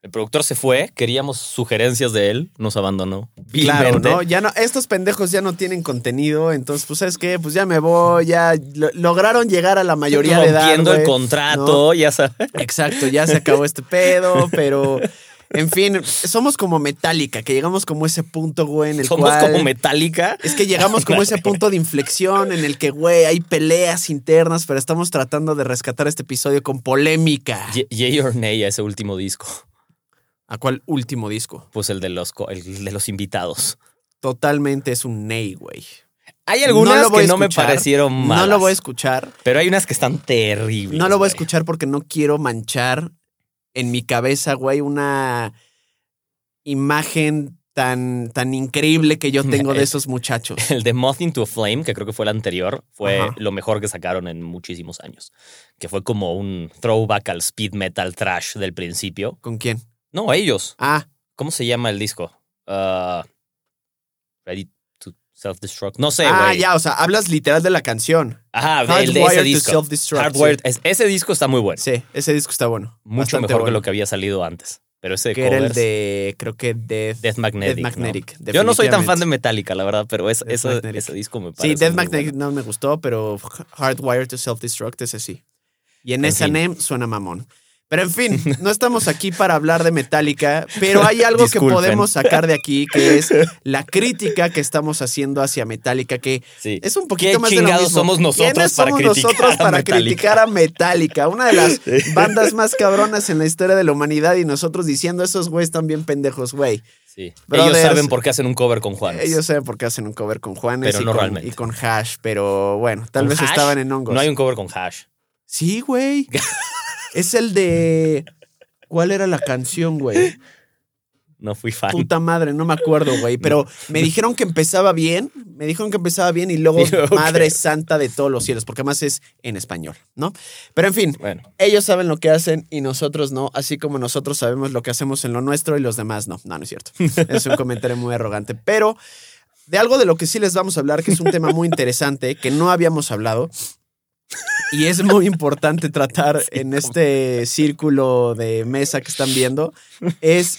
El productor se fue, queríamos sugerencias de él, nos abandonó. Claro. ¿no? Ya no, estos pendejos ya no tienen contenido, entonces, pues, ¿sabes qué? Pues ya me voy, ya lo- lograron llegar a la mayoría de edad. Rompiendo el contrato, ya sabes. Exacto, ya se acabó este pedo, pero, en fin, somos como Metallica, que llegamos como ese punto, güey, en el Somos cual... como metálica. Es que llegamos como ese punto de inflexión en el que, güey, hay peleas internas, pero estamos tratando de rescatar este episodio con polémica. Yay or nay a ese último disco. ¿A cuál último disco? Pues el de los, el de los invitados. Totalmente es un ney, güey. Hay algunas No que no me parecieron malas. No lo voy a escuchar. Pero hay unas que están terribles. No lo voy a escuchar porque no quiero manchar en mi cabeza, güey, una imagen tan, tan increíble que yo tengo de esos muchachos. El de Moth into a Flame, que creo que fue el anterior, fue Ajá. lo mejor que sacaron en muchísimos años. Que fue como un throwback al speed metal trash del principio. ¿Con quién? No, ellos. Ah, ¿Cómo se llama el disco? Ah, Ready to Self-Destruct. No sé, güey. ah, ya, o sea, hablas literal de la canción. Ajá, el de ese Hardwired to disco. Self-Destruct, Hardwired. es- ese disco está muy bueno. Sí, ese disco está bueno. Mucho bastante mejor que lo que había salido antes. Pero ese de Que era el covers, de, creo que Death, Death Magnetic. Death ¿no? Magnetic, Yo no soy tan fan de Metallica, la verdad, pero es- ese, ese disco me parece. Sí, Death Magnetic bueno. no me gustó, pero Hardwired to Self-Destruct ese sí. Y en, En esa fin. name suena mamón. Pero en fin, no estamos aquí para hablar de Metallica, pero hay algo que podemos sacar de aquí, que es la crítica que estamos haciendo hacia Metallica, que Sí. es un poquito ¿Qué más de lo chingados mismo. somos nosotros ¿Quiénes para somos criticar nosotros a para Metallica? criticar a Metallica? Una de las bandas más cabronas en la historia de la humanidad y nosotros diciendo esos güeyes están bien pendejos, güey. Sí. Brothers, Ellos saben por qué hacen un cover con Juan. Ellos saben por qué hacen un cover con Juanes Pero y, no con, realmente. y con Hash, pero bueno, tal ¿Con vez Hash? estaban en hongos. No hay un cover con hash. Sí, güey. Es el de. ¿Cuál era la canción, güey? No fui fan. Puta madre, no me acuerdo, güey. Pero me dijeron que empezaba bien. Me dijeron que empezaba bien y luego. Madre Santa de todos los cielos, porque además es en español, ¿no? Pero en fin, Bueno, ellos saben lo que hacen y nosotros no, así como nosotros sabemos lo que hacemos en lo nuestro y los demás no. No, no es cierto. Es un comentario muy arrogante. Pero de algo de lo que sí les vamos a hablar, que es un tema muy interesante, que no habíamos hablado. Y es muy importante tratar en este círculo de mesa que están viendo, es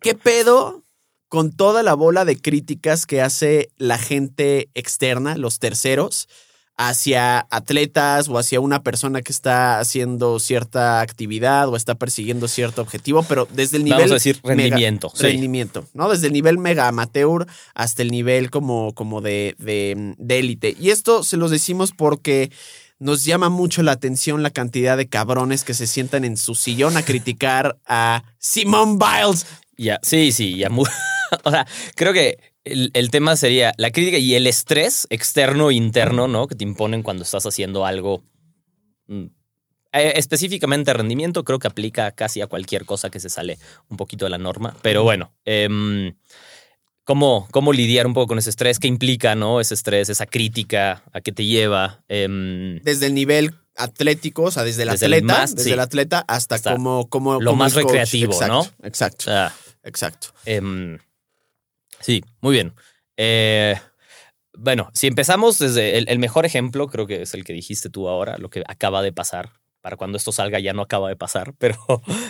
qué pedo con toda la bola de críticas que hace la gente externa, los terceros, hacia atletas o hacia una persona que está haciendo cierta actividad o está persiguiendo cierto objetivo, pero desde el nivel vamos a decir mega- rendimiento. sí. rendimiento, ¿no? Desde el nivel mega amateur hasta el nivel como, como de, de, de élite. Y esto se los decimos porque nos llama mucho la atención la cantidad de cabrones que se sientan en su sillón a criticar a Simone Biles. Sí, sí, ya. mu- o sea, creo que el, el tema sería la crítica y el estrés externo e interno, ¿no? Que te imponen cuando estás haciendo algo. mm, eh, específicamente rendimiento, creo que aplica casi a cualquier cosa que se sale un poquito de la norma. Pero bueno, em, ¿cómo, ¿cómo lidiar un poco con ese estrés? ¿Qué implica, no? Ese estrés, esa crítica, ¿a qué te lleva? Em, Desde el nivel atlético, o sea, desde el Desde el atleta, más, desde sí. el atleta hasta, Hasta como, como lo como más el coach. recreativo, Exacto, ¿no? Exacto, exacto. Em, sí, muy bien. Eh, bueno, si empezamos desde el, el mejor ejemplo, creo que es el que dijiste tú ahora, lo que acaba de pasar. Para cuando esto salga ya no acaba de pasar, pero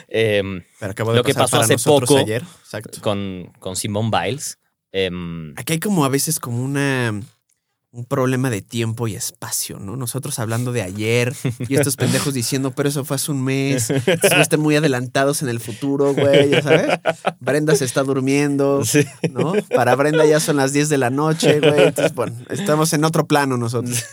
em, Pero de Lo que pasó hace poco- ayer. Exacto. con, con Simone Biles. Em, Aquí hay como a veces como una un problema de tiempo y espacio, ¿no? Nosotros hablando de ayer y estos pendejos diciendo, pero eso fue hace un mes, güeyes están muy adelantados en el futuro, güey, ya sabes. Brenda se está durmiendo, sí. ¿no? Para Brenda ya son las 10 de la noche, güey. Entonces, bueno, estamos en otro plano nosotros.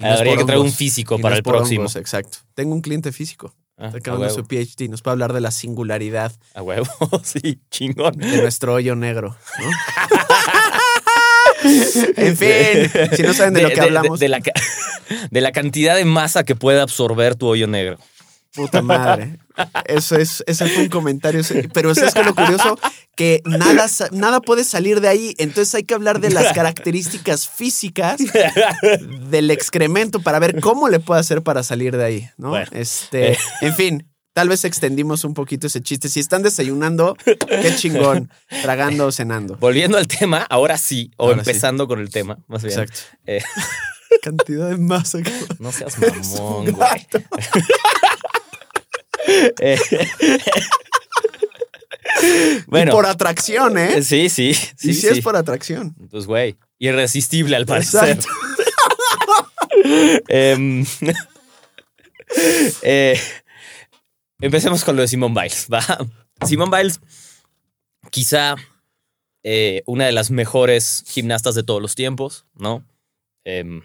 no Habría que traer un físico no para el próximo. hongos, exacto. Tengo un cliente físico. Ah, acabando su PhD. Nos puede hablar de la singularidad A huevo, sí, chingón. de nuestro hoyo negro. ¿no? en fin, si no saben de, lo que hablamos, De, la, de la cantidad de masa que puede absorber tu hoyo negro. Puta madre. Eso es, ese fue un comentario. Pero es que lo curioso que nada, nada puede salir de ahí. Entonces hay que hablar de las características físicas del excremento para ver cómo le puede hacer para salir de ahí, ¿no? Bueno. Este, en fin, tal vez extendimos un poquito ese chiste. Si están desayunando, qué chingón, tragando o cenando. Volviendo al tema, ahora sí, o Ahora sí. empezando con el tema, más bien. Exacto. Eh, Cantidad de masa. que- no seas mamón, güey. Eh, Y bueno, por atracción, ¿eh? sí, sí, sí, y si sí. es por atracción. Pues, güey, irresistible al parecer. Exacto. Em, eh, empecemos con lo de Simone Biles. ¿va? Simone Biles, quizá eh, una de las mejores gimnastas de todos los tiempos, ¿no? Em,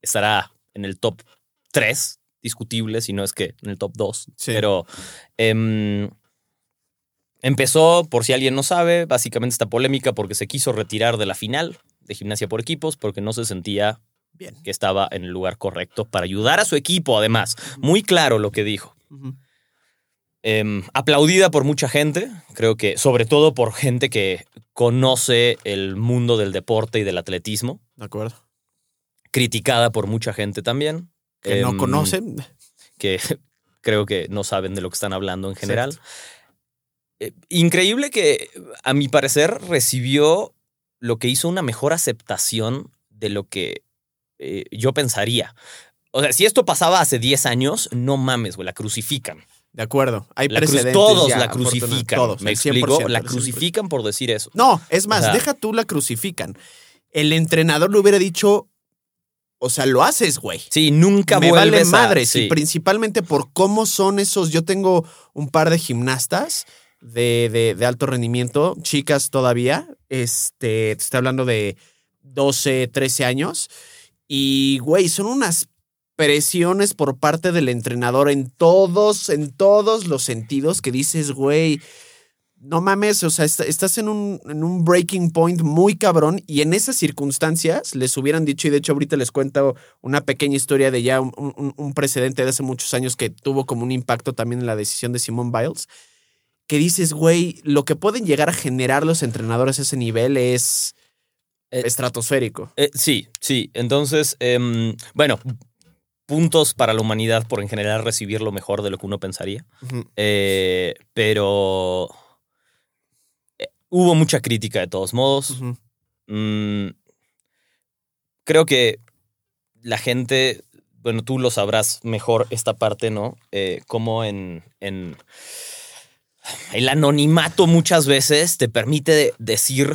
estará en el top 3, discutible, si no es que en el top 2. Sí. Pero em, empezó, por si alguien no sabe, básicamente esta polémica porque se quiso retirar de la final de gimnasia por equipos porque no se sentía Bien. que estaba en el lugar correcto para ayudar a su equipo, además. Muy claro lo que dijo. Em, aplaudida por mucha gente, creo que sobre todo por gente que conoce el mundo del deporte y del atletismo. De acuerdo. Criticada por mucha gente también. Que no Em, conocen. Que creo que no saben de lo que están hablando en general. Eh, increíble que, a mi parecer, recibió lo que hizo una mejor aceptación de lo que eh, yo pensaría. O sea, si esto pasaba hace 10 años, no mames, güey, la crucifican. De acuerdo. Hay La precedentes. todos ya, la crucifican. Todos. ¿Me explico? 100%, La el 100%. crucifican por decir eso. No, es más, O sea- deja tú la crucifican. El entrenador le hubiera dicho, o sea, lo haces, güey. Sí, nunca Me vale vuelves a- madre, sí. y principalmente por cómo son esos. Yo tengo un par de gimnastas de, de- de alto rendimiento, chicas todavía. Este, te estoy hablando de 12, 13 años. Y, güey, son unas presiones por parte del entrenador en todos, en todos los sentidos que dices, güey, no mames, o sea, est- estás en un, en un breaking point muy cabrón y en esas circunstancias les hubieran dicho, y de hecho ahorita les cuento una pequeña historia de ya un, un- un precedente de hace muchos años que tuvo como un impacto también en la decisión de Simone Biles, que dices, güey, lo que pueden llegar a generar los entrenadores a ese nivel es Eh, estratosférico. Eh, sí, sí. Entonces, em, bueno, puntos para la humanidad por en general recibir lo mejor de lo que uno pensaría. Eh, pero hubo mucha crítica de todos modos. Mm, creo que la gente, bueno, tú lo sabrás mejor esta parte, ¿no? Eh, como en, en el anonimato muchas veces te permite decir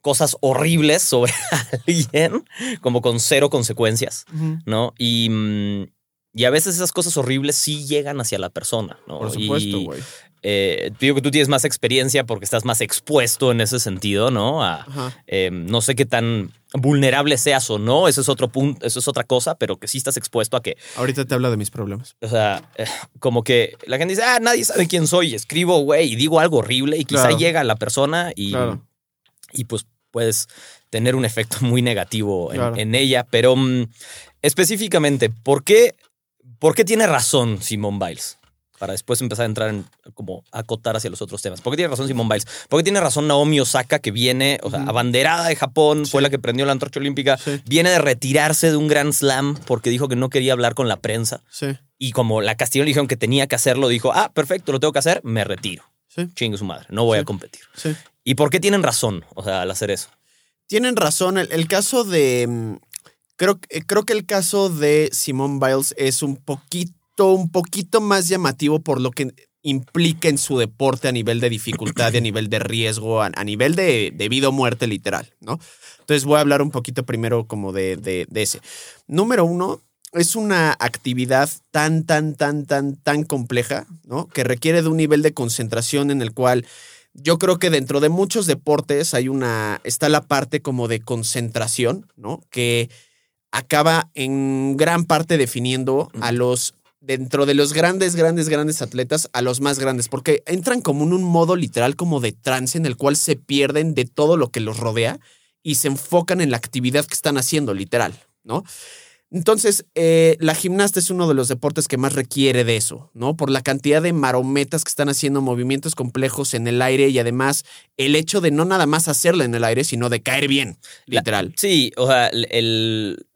cosas horribles sobre alguien, como con cero consecuencias. ¿no? Y, mm, y a veces esas cosas horribles sí llegan hacia la persona, ¿no? Por supuesto, güey. Eh, digo que tú tienes más experiencia porque estás más expuesto en ese sentido, ¿no? A, eh, no sé qué tan vulnerable seas o no, eso es otro punto, eso es otra cosa, pero que sí estás expuesto a que, Ahorita te hablo de mis problemas. o sea, eh, como que la gente dice, ah, nadie sabe quién soy, escribo, güey, y digo algo horrible y quizá Claro. llega a la persona y, Claro. y pues puedes tener un efecto muy negativo en, Claro. en ella, pero mm, específicamente, ¿por qué, ¿por qué tiene razón Simone Biles? Para después empezar a entrar en como acotar hacia los otros temas. ¿Por qué tiene razón Simone Biles? ¿Por qué tiene razón Naomi Osaka, que viene, o sea, abanderada de Japón, fue la que prendió la antorcha olímpica, Sí. viene de retirarse de un Grand Slam porque dijo que no quería hablar con la prensa? Sí, Y como la Castillo le dijeron que tenía que hacerlo, dijo, ah, perfecto, lo tengo que hacer, me retiro. sí, Chingue su madre, no voy a competir. sí. ¿Y por qué tienen razón, o sea, al hacer eso? Tienen razón. El, el caso de. mm, Creo, eh, creo que el caso de Simone Biles es un poquito, un poquito más llamativo por lo que implica en su deporte a nivel de dificultad y a nivel de riesgo, a, a nivel de, de vida o muerte literal, ¿no? Entonces voy a hablar un poquito primero como de, de, de ese. Número uno, es una actividad tan, tan, tan, tan, tan compleja, ¿no? Que requiere de un nivel de concentración en el cual yo creo que dentro de muchos deportes hay una, está la parte como de concentración, ¿no? Que acaba en gran parte definiendo a los, dentro de los grandes, grandes, grandes atletas, a los más grandes, porque entran como en un modo literal como de trance en el cual se pierden de todo lo que los rodea y se enfocan en la actividad que están haciendo, literal, ¿no? Entonces, eh, la gimnasta es uno de los deportes que más requiere de eso, ¿no? Por la cantidad de marometas que están haciendo, movimientos complejos en el aire y además el hecho de no nada más hacerlo en el aire, sino de caer bien, La- literal. Sí, o sea, el-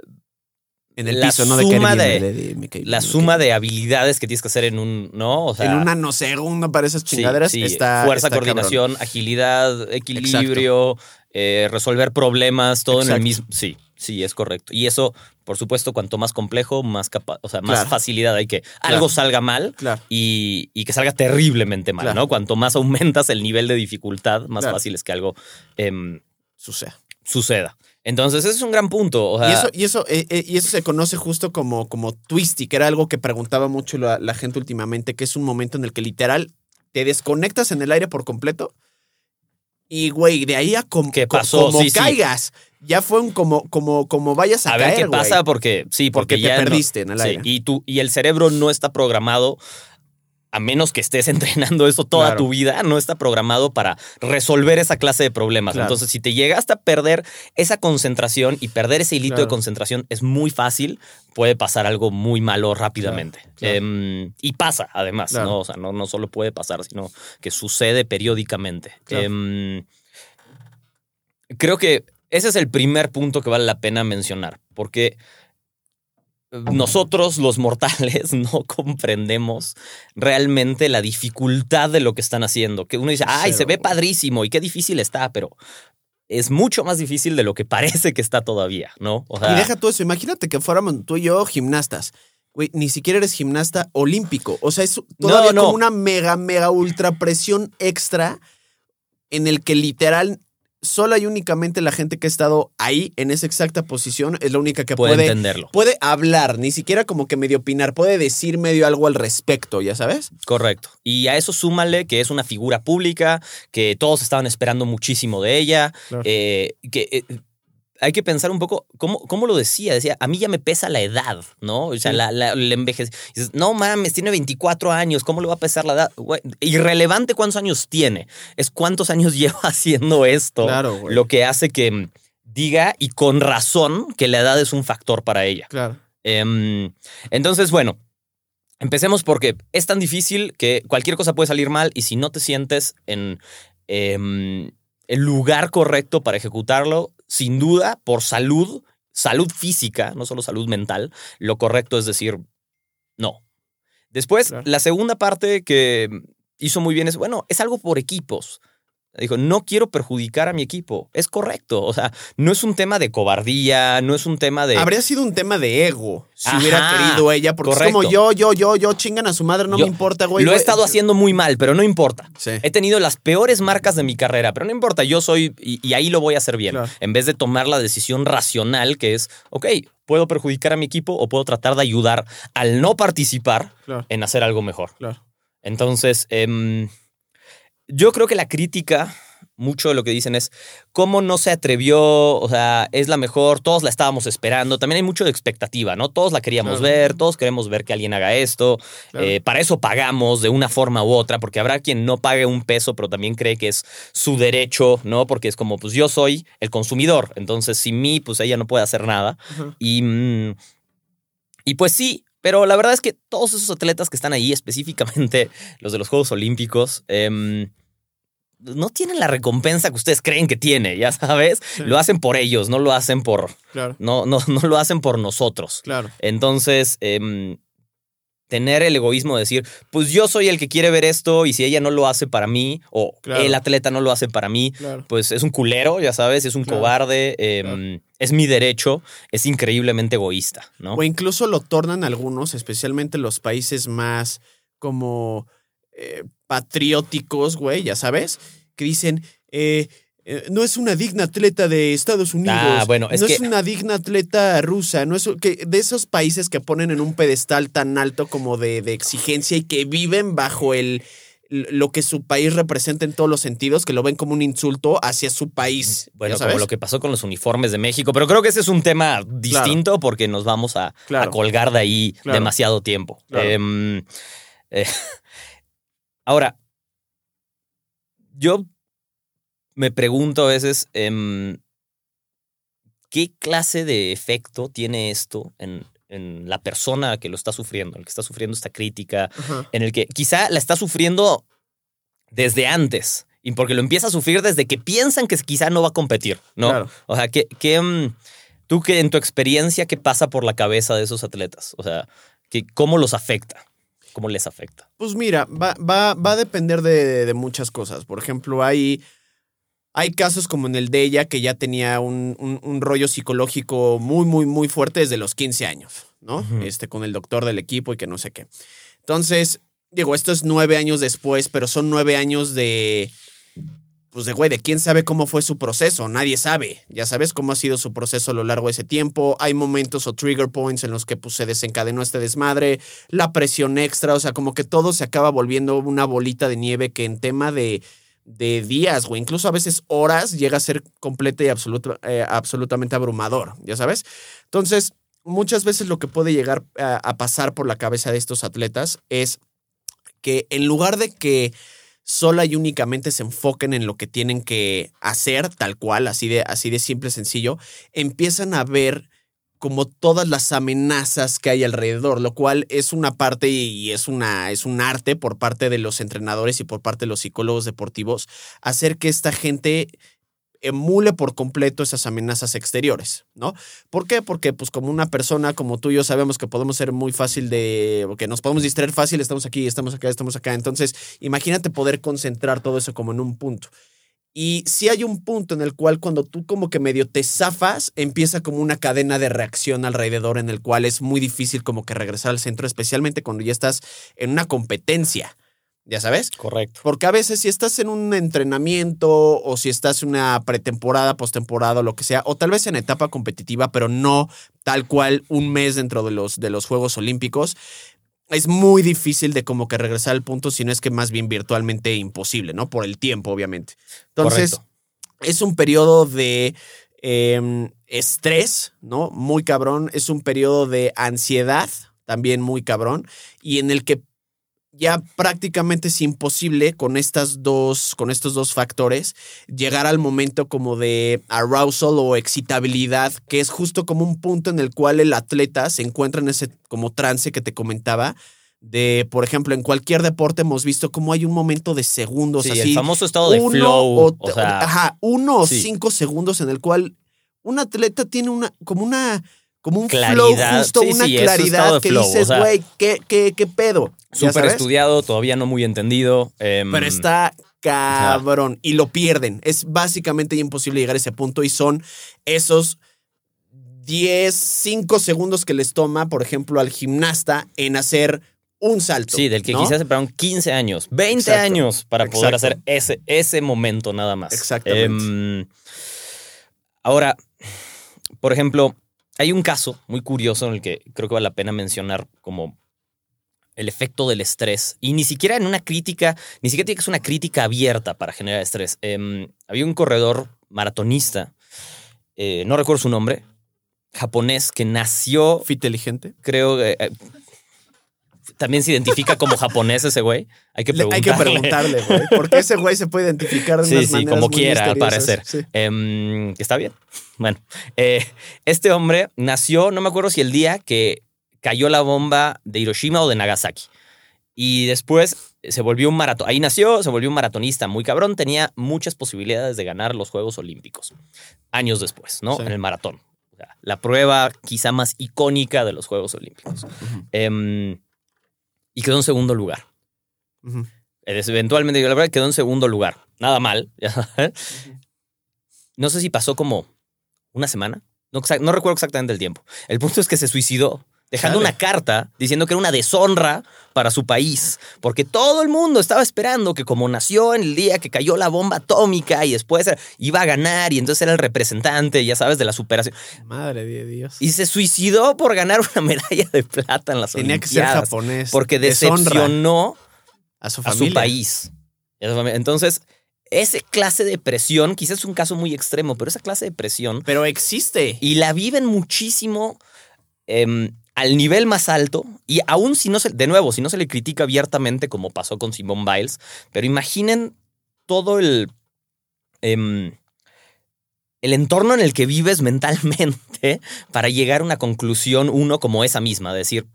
en el la piso, no de suma de- de- caí la suma de habilidades que tienes que hacer en un, ¿no? O sea. En un nanosegundo para esas chingaderas sí, está. fuerza, está cabrón. coordinación, agilidad, equilibrio, eh, resolver problemas, todo en el mismo. Sí, sí, es correcto. Y eso, por supuesto, cuanto más complejo, más capa o sea, más Claro. facilidad hay que Claro. algo salga mal. Claro. Y, y que salga terriblemente mal. ¿no? Cuanto más aumentas el nivel de dificultad, más fácil es que algo em, Sucede. suceda. Entonces, ese es un gran punto. O sea, Y eso, y eso, eh, eh, y eso se conoce justo como, como twisty, que era algo que preguntaba mucho la, la gente últimamente, que es un momento en el que literal te desconectas en el aire por completo. Y, güey, de ahí a com- ¿Qué co- pasó? como Sí, sí. caigas. Ya fue un como, como, como vayas a, a ver caer, qué güey. pasa porque sí, porque, Porque te ya no- perdiste en el sí, aire. y tú y el cerebro no está programado a menos que estés entrenando eso toda Claro. tu vida, no está programado para resolver esa clase de problemas. Claro. Entonces, si te llegaste a perder esa concentración y perder ese hilito Claro. de concentración es muy fácil, puede pasar algo muy malo rápidamente. Em, y pasa, además. ¿no? O sea, no, no solo puede pasar, sino que sucede periódicamente. Em, creo que ese es el primer punto que vale la pena mencionar, porque nosotros los mortales no comprendemos realmente la dificultad de lo que están haciendo. Que uno dice, ay, Cero. se ve padrísimo y qué difícil está, pero es mucho más difícil de lo que parece que está todavía, ¿no? O sea, Y deja todo eso. Imagínate que fuéramos tú y yo gimnastas. Güey, ni siquiera eres gimnasta olímpico. O sea, es todavía no. como una mega, mega ultra presión extra en el que literal solo hay únicamente la gente que ha estado ahí en esa exacta posición. Es la única que puede puede, entenderlo. puede hablar, ni siquiera como que medio opinar, puede decir medio algo al respecto, ¿ya sabes? Correcto. Y a eso súmale que es una figura pública, que todos estaban esperando muchísimo de ella, Claro. eh, que eh, hay que pensar un poco cómo, cómo lo decía. Decía, a mí ya me pesa la edad, ¿no? O sea, Sí. la, la, Dices, no mames, tiene 24 años, ¿cómo le va a pesar la edad? Güey, irrelevante cuántos años tiene, es cuántos años lleva haciendo esto, Claro, güey. lo que hace que mm, diga, y con razón, que la edad es un factor para ella. Claro. Em, entonces, bueno, empecemos porque es tan difícil que cualquier cosa puede salir mal y si no te sientes en em, el lugar correcto para ejecutarlo, sin duda, por salud, salud física, no solo salud mental, lo correcto es decir, no. Después, Claro. la segunda parte que hizo muy bien es, bueno, es algo por equipos. Dijo, no quiero perjudicar a mi equipo. Es correcto. O sea, no es un tema de cobardía, no es un tema de... Habría sido un tema de ego si Ajá, hubiera querido ella, porque es como yo, yo, yo, yo, chingan a su madre, no Yo me importa, güey. lo he güey. estado haciendo muy mal, pero no importa. Sí. He tenido las peores marcas de mi carrera, pero no importa, yo soy y, y ahí lo voy a hacer bien. Claro. En vez de tomar la decisión racional que es, ok, puedo perjudicar a mi equipo o puedo tratar de ayudar al no participar Claro, en hacer algo mejor. claro. Entonces, em, yo creo que la crítica, mucho de lo que dicen es, ¿cómo no se atrevió? O sea, es la mejor, todos la estábamos esperando. También hay mucho de expectativa, ¿no? Todos la queríamos Claro. ver, todos queremos ver que alguien haga esto. Claro. Eh, para eso pagamos de una forma u otra, porque habrá quien no pague un peso, pero también cree que es su derecho, ¿no? Porque es como, pues yo soy el consumidor, entonces sin mí, pues ella no puede hacer nada. Y, mm, y pues sí, pero la verdad es que todos esos atletas que están ahí, específicamente los de los Juegos Olímpicos, em, no tienen la recompensa que ustedes creen que tiene, ya sabes. Sí. Lo hacen por ellos, no lo hacen por, Claro, no, no, no lo hacen por nosotros. claro. Entonces, em, tener el egoísmo de decir, pues yo soy el que quiere ver esto y si ella no lo hace para mí o Claro. el atleta no lo hace para mí, Claro. pues es un culero, ya sabes, es un Claro. cobarde, em, es mi derecho, es increíblemente egoísta, ¿no? O incluso lo tornan algunos, especialmente los países más como eh, patrióticos, güey, ya sabes, que dicen, eh, eh, no es una digna atleta de Estados Unidos. Ah, bueno, es no que- es una digna atleta rusa, no es que de esos países que ponen en un pedestal tan alto como de, de exigencia y que viven bajo el lo que su país representa en todos los sentidos, que lo ven como un insulto hacia su país. Bueno, ¿ya sabes? como lo que pasó con los uniformes de México, pero creo que ese es un tema distinto porque nos vamos a, Claro. a colgar de ahí Claro. demasiado tiempo. Em, eh, ahora, yo me pregunto a veces, em, ¿qué clase de efecto tiene esto en, en la persona que lo está sufriendo, el que está sufriendo esta crítica, en el que quizá la está sufriendo desde antes y porque lo empieza a sufrir desde que piensan que quizá no va a competir, ¿no? Claro. O sea, que, que, mm, tú que en tu experiencia, ¿qué pasa por la cabeza de esos atletas? O sea, que, ¿cómo los afecta? ¿Cómo les afecta? Pues mira, va, va, va a depender de, de muchas cosas. Por ejemplo, hay, hay casos como en el de ella que ya tenía un, un- un rollo psicológico muy, muy, muy fuerte desde los 15 años, ¿no? Este, con el doctor del equipo y que no sé qué. Entonces, digo, esto es nueve años después, pero son nueve años de. Pues de güey, de quién sabe cómo fue su proceso, nadie sabe. Ya sabes cómo ha sido su proceso a lo largo de ese tiempo. Hay momentos o trigger points en los que pues, se desencadenó este desmadre la presión extra, o sea, como que todo se acaba volviendo una bolita de nieve que en tema de, de días, o incluso a veces horas, llega a ser completa y eh, absolutamente abrumador, ¿ya sabes? Entonces, muchas veces lo que puede llegar a, a pasar por la cabeza de estos atletas es que en lugar de que sola y únicamente se enfoquen en lo que tienen que hacer, tal cual, así de, así de simple, sencillo, empiezan a ver como todas las amenazas que hay alrededor, lo cual es una parte y es, una, es un arte por parte de los entrenadores y por parte de los psicólogos deportivos, hacer que esta gente emule por completo esas amenazas exteriores, ¿no? ¿Por qué? Porque pues como una persona como tú y yo sabemos que podemos ser muy fácil de, que nos podemos distraer fácil, estamos aquí, estamos acá, estamos acá, entonces imagínate poder concentrar todo eso como en un punto. Y si hay un punto en el cual cuando tú como que medio te zafas, empieza como una cadena de reacción alrededor en el cual es muy difícil como que regresar al centro, especialmente cuando ya estás en una competencia, ¿ya sabes? Correcto. Porque a veces si estás en un entrenamiento o si estás en una pretemporada, postemporada o lo que sea, o tal vez en etapa competitiva, pero no tal cual un mes dentro de los, de los Juegos Olímpicos, es muy difícil de como que regresar al punto, si no es que más bien virtualmente imposible, ¿no? Por el tiempo, obviamente. Entonces, Correcto. es un periodo de eh, estrés, ¿no? Muy cabrón. Es un periodo de ansiedad, también muy cabrón. Y en el que ya prácticamente es imposible con estas dos, con estos dos factores, llegar al momento como de arousal o excitabilidad, que es justo como un punto en el cual el atleta se encuentra en ese como trance que te comentaba. De, por ejemplo, en cualquier deporte hemos visto cómo hay un momento de segundos Sí, así el famoso estado de uno flow. o, O, sea, ajá, uno o cinco segundos en el cual un atleta tiene una, como una, como un flow Claridad. justo, Sí, una sí, claridad que flow, dices, o sea, güey, ¿qué, qué, qué pedo? ¿Ya súper estudiado, todavía no muy entendido. em, Pero está cabrón y lo pierden. Es básicamente imposible llegar a ese punto y son esos 10, 5 segundos que les toma, por ejemplo, al gimnasta en hacer un salto. Sí, del que ¿no? quizás se esperaron 15 años, 20 Exacto. años para poder hacer ese, ese momento nada más. Exactamente. Em, ahora, por ejemplo, hay un caso muy curioso en el que creo que vale la pena mencionar como el efecto del estrés. Y ni siquiera en una crítica, ni siquiera tiene que ser una crítica abierta para generar estrés. Em, había un corredor maratonista, eh, no recuerdo su nombre, japonés, que nació Fit inteligente. creo que eh, también se identifica como japonés ese güey. Hay que Le- preguntarle. hay que preguntarle, güey. Porque ese güey se puede identificar de Sí, unas sí, maneras como muy quiera, al parecer. Sí. Em, Está bien. Bueno, eh, este hombre nació, no me acuerdo si el día que cayó la bomba de Hiroshima o de Nagasaki. Y después se volvió un maratón. Ahí nació, se volvió un maratonista muy cabrón. Tenía muchas posibilidades de ganar los Juegos Olímpicos. Años después, ¿no? Sí. En el maratón. O sea, la prueba quizá más icónica de los Juegos Olímpicos. Em, y quedó en segundo lugar. Ujú. Es- Eventualmente, la verdad, quedó en segundo lugar. Nada mal. No sé si pasó como una semana. No, no recuerdo exactamente el tiempo. El punto es que se suicidó, dejando una carta diciendo que era una deshonra para su país, porque todo el mundo estaba esperando que como nació en el día que cayó la bomba atómica y después iba a ganar y entonces era el representante, ya sabes, de la superación. Madre de Dios. Y se suicidó por ganar una medalla de plata en las Tenía que ser Olimpiadas. japonés. Porque decepcionó A su a familia. su país. A su familia. Entonces, esa clase de presión, quizás es un caso muy extremo, pero esa clase de presión, Pero existe. y la viven muchísimo em, al nivel más alto, y aún si no se, de nuevo, si no se le critica abiertamente como pasó con Simone Biles, pero imaginen todo el... em, el entorno en el que vives mentalmente para llegar a una conclusión, uno como esa misma, decir,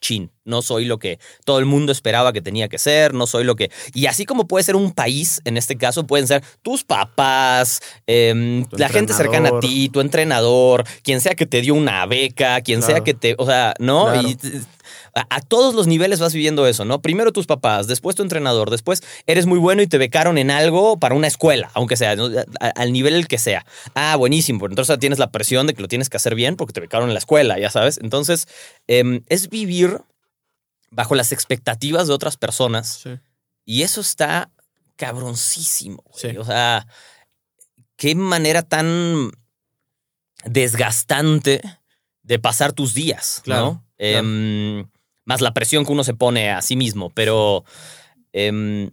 chin, no soy lo que todo el mundo esperaba que tenía que ser, no soy lo que... Y así como puede ser un país, en este caso pueden ser tus papás, em, Tu la gente cercana a ti, tu entrenador, quien sea que te dio una beca, quien sea que te... O sea, ¿no? Claro. Y a, a todos los niveles vas viviendo eso, ¿no? Primero tus papás, después tu entrenador, después eres muy bueno y te becaron en algo para una escuela, aunque sea, ¿no? A- al nivel que sea. Ah, buenísimo, entonces tienes la presión de que lo tienes que hacer bien porque te becaron en la escuela, ya sabes. Entonces, em, es vivir bajo las expectativas de otras personas Sí. y eso está cabroncísimo. Sí. O sea, qué manera tan desgastante de pasar tus días, Claro, ¿no? Em, más la presión que uno se pone a sí mismo, pero em,